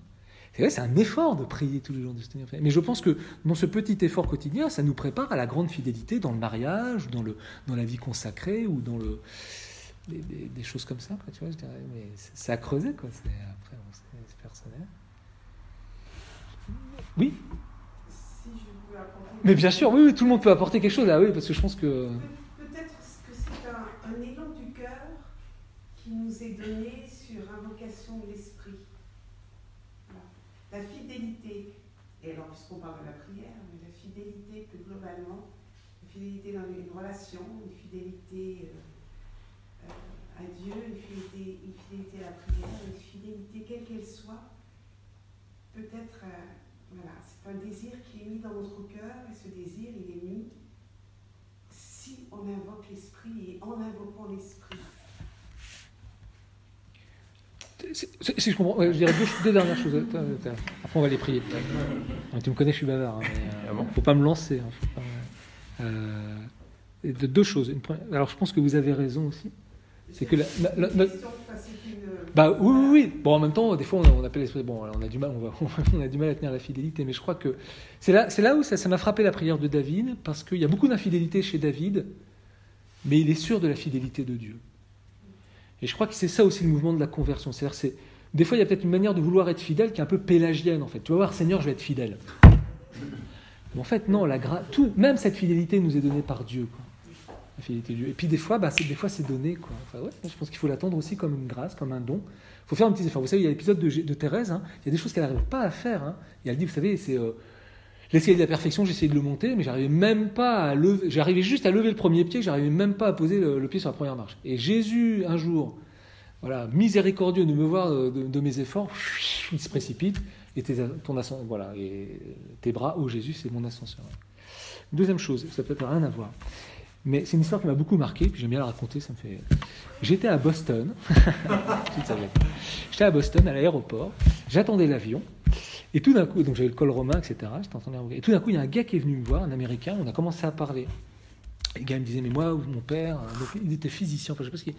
C'est vrai, c'est un effort de prier tous les jours, de se tenir. Mais je pense que dans ce petit effort quotidien, ça nous prépare à la grande fidélité dans le mariage, dans, le, dans la vie consacrée ou dans le, des, des- des choses comme ça, quoi, tu vois, je dirais. Mais c'est c'est à creuser, quoi. C'est, après, bon, c'est, personnel. Oui, Si je peux apporter. mais bien sûr, oui, oui, tout le monde peut apporter quelque chose. Ah oui, parce que je pense que. Pe- Peut-être que c'est un, un élan du cœur qui nous est donné sur invocation de l'esprit. Voilà. La fidélité, et alors puisqu'on parle de la prière, mais la fidélité plus globalement, une fidélité dans une relation, une fidélité euh, à Dieu, une fidélité, une fidélité à la prière, une fidélité quelle qu'elle soit, peut-être, euh, voilà, c'est un désir qui est mis dans notre cœur et ce désir, il est mis si on invoque l'esprit et en invoquant l'esprit. Si je comprends, je dirais deux, deux dernières choses. Attends, attends. Après, on va les prier. Tu me connais, je suis bavard. Il Ah bon faut pas me lancer. hein, faut pas- euh, de deux choses. Une première- alors, je pense que vous avez raison aussi. C'est que la- la- la- Bah oui, oui, oui. Bon, en même temps, des fois, on, appelle l'esprit. Bon, on a du mal, *laughs* on, va, on a du mal à tenir la fidélité, mais je crois que c'est là, c'est là où ça, ça m'a frappé la prière de David, parce qu'il y a beaucoup d'infidélité chez David, mais il est sûr de la fidélité de Dieu. Et je crois que c'est ça aussi le mouvement de la conversion. C'est-à-dire, c'est des fois, il y a peut-être une manière de vouloir être fidèle qui est un peu pélagienne, en fait. Tu vas voir, Seigneur, je vais être fidèle. Mais en fait, non, la gra- tout, même cette fidélité nous est donnée par Dieu. Quoi. Et puis des fois, bah, des fois, c'est donné. Quoi. Enfin, ouais, je pense qu'il faut l'attendre aussi comme une grâce, comme un don. Il faut faire un petit effort. Vous savez, il y a l'épisode de, Thérèse, hein, il y a des choses qu'elle n'arrive pas à faire. Hein. Et elle dit, vous savez, c'est euh, l'escalier de la perfection, essayé de le monter, mais j'arrivais même pas à lever, j'arrivais juste à lever le premier pied, j'arrivais même pas à poser le, pied sur la première marche. Et Jésus, un jour, voilà, miséricordieux de me voir euh, de, mes efforts, il se précipite, et tes, ton voilà, et tes bras, oh Jésus, c'est mon ascenseur. Deuxième chose, ça peut être rien à voir. Mais c'est une histoire qui m'a beaucoup marqué, puis j'aime bien la raconter, ça me fait. J'étais à Boston, *laughs* j'étais à Boston, à l'aéroport, j'attendais l'avion, et tout d'un coup, donc j'avais le col romain, etc. Et tout d'un coup, il y a un gars qui est venu me voir, un américain, on a commencé à parler. Et le gars me disait, mais moi, mon père, euh, il était physicien, enfin, je sais pas ce qu'il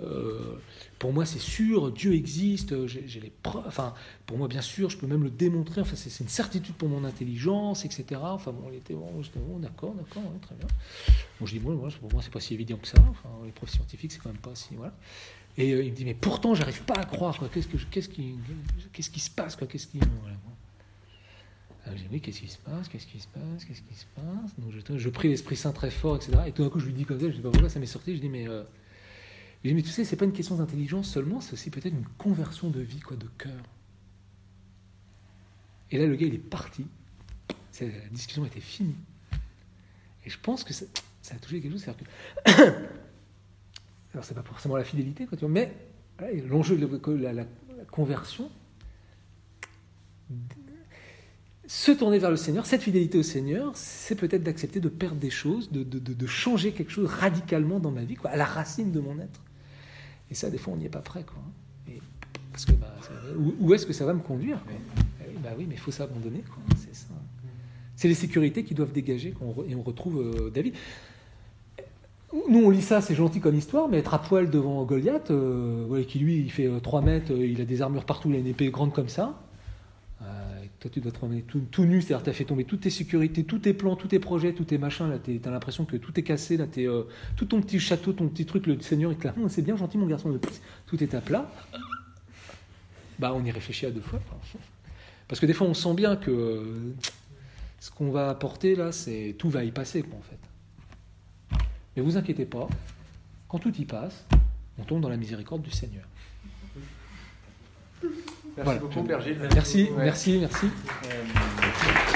euh, pour moi, c'est sûr, Dieu existe, j'ai j'ai les preuves. Enfin, pour moi, bien sûr, je peux même le démontrer. Enfin, c'est une certitude pour mon intelligence, etc. Enfin, bon, était bon, bon, d'accord, d'accord, très bien. Bon, je dis, moi, pour moi, c'est pas si évident que ça. Enfin, les profs scientifiques, c'est quand même pas si. Voilà. Et euh, il me dit, mais pourtant, j'arrive pas à croire. Qu'est-ce qu'est-ce qui, qu'est-ce qui se passe quoi? Qu'est-ce qui. voilà, bon. Alors, j'ai dit, qu'est-ce qui se passe? Qu'est-ce qui se passe? Qu'est-ce qui se passe? Donc, je, prie l'Esprit Saint très fort, etc. Et tout d'un coup, je lui dis comme ça, je dis pas pourquoi ça m'est sorti. Je dis, mais. euh, je dis, mais tu sais, c'est pas une question d'intelligence seulement, c'est aussi peut-être une conversion de vie, quoi, de cœur. Et là, le gars, il est parti. La discussion était finie. Et je pense que ça, a touché quelque chose. Que. *coughs* Alors, c'est pas forcément la fidélité, quoi, mais l'enjeu de la, la- conversion, se tourner vers le Seigneur, cette fidélité au Seigneur, c'est peut-être d'accepter de perdre des choses, de- de- de changer quelque chose radicalement dans ma vie, quoi, à la racine de mon être. Et ça, des fois, on n'y est pas prêt. Quoi. Et parce que, bah, ça- où, où est-ce que ça va me conduire quoi Eh oui, Bah oui, mais il faut s'abandonner. C'est ça. C'est les sécurités qui doivent dégager. re- et on retrouve euh, David. Nous, on lit ça, c'est gentil comme histoire, mais être à poil devant Goliath, euh, ouais, qui lui, il fait 3 mètres, euh, il a des armures partout, il a une épée grande comme ça. Tu dois te promener tout, nu, c'est-à-dire tu as fait tomber toutes tes sécurités, tous tes plans, tous tes projets, tous tes machins. Là, tu as l'impression que tout est cassé. Là, euh, tout ton petit château, ton petit truc, le Seigneur, il te C'est bien gentil, mon garçon. Tout est à plat. Bah, on y réfléchit à deux fois. Parce que des fois, on sent bien que euh, ce qu'on va apporter là, c'est tout va y passer, quoi, en fait. Mais vous inquiétez pas, quand tout y passe, on tombe dans la miséricorde du Seigneur. Merci Voilà. beaucoup, Berger. Merci, merci, merci. Euh,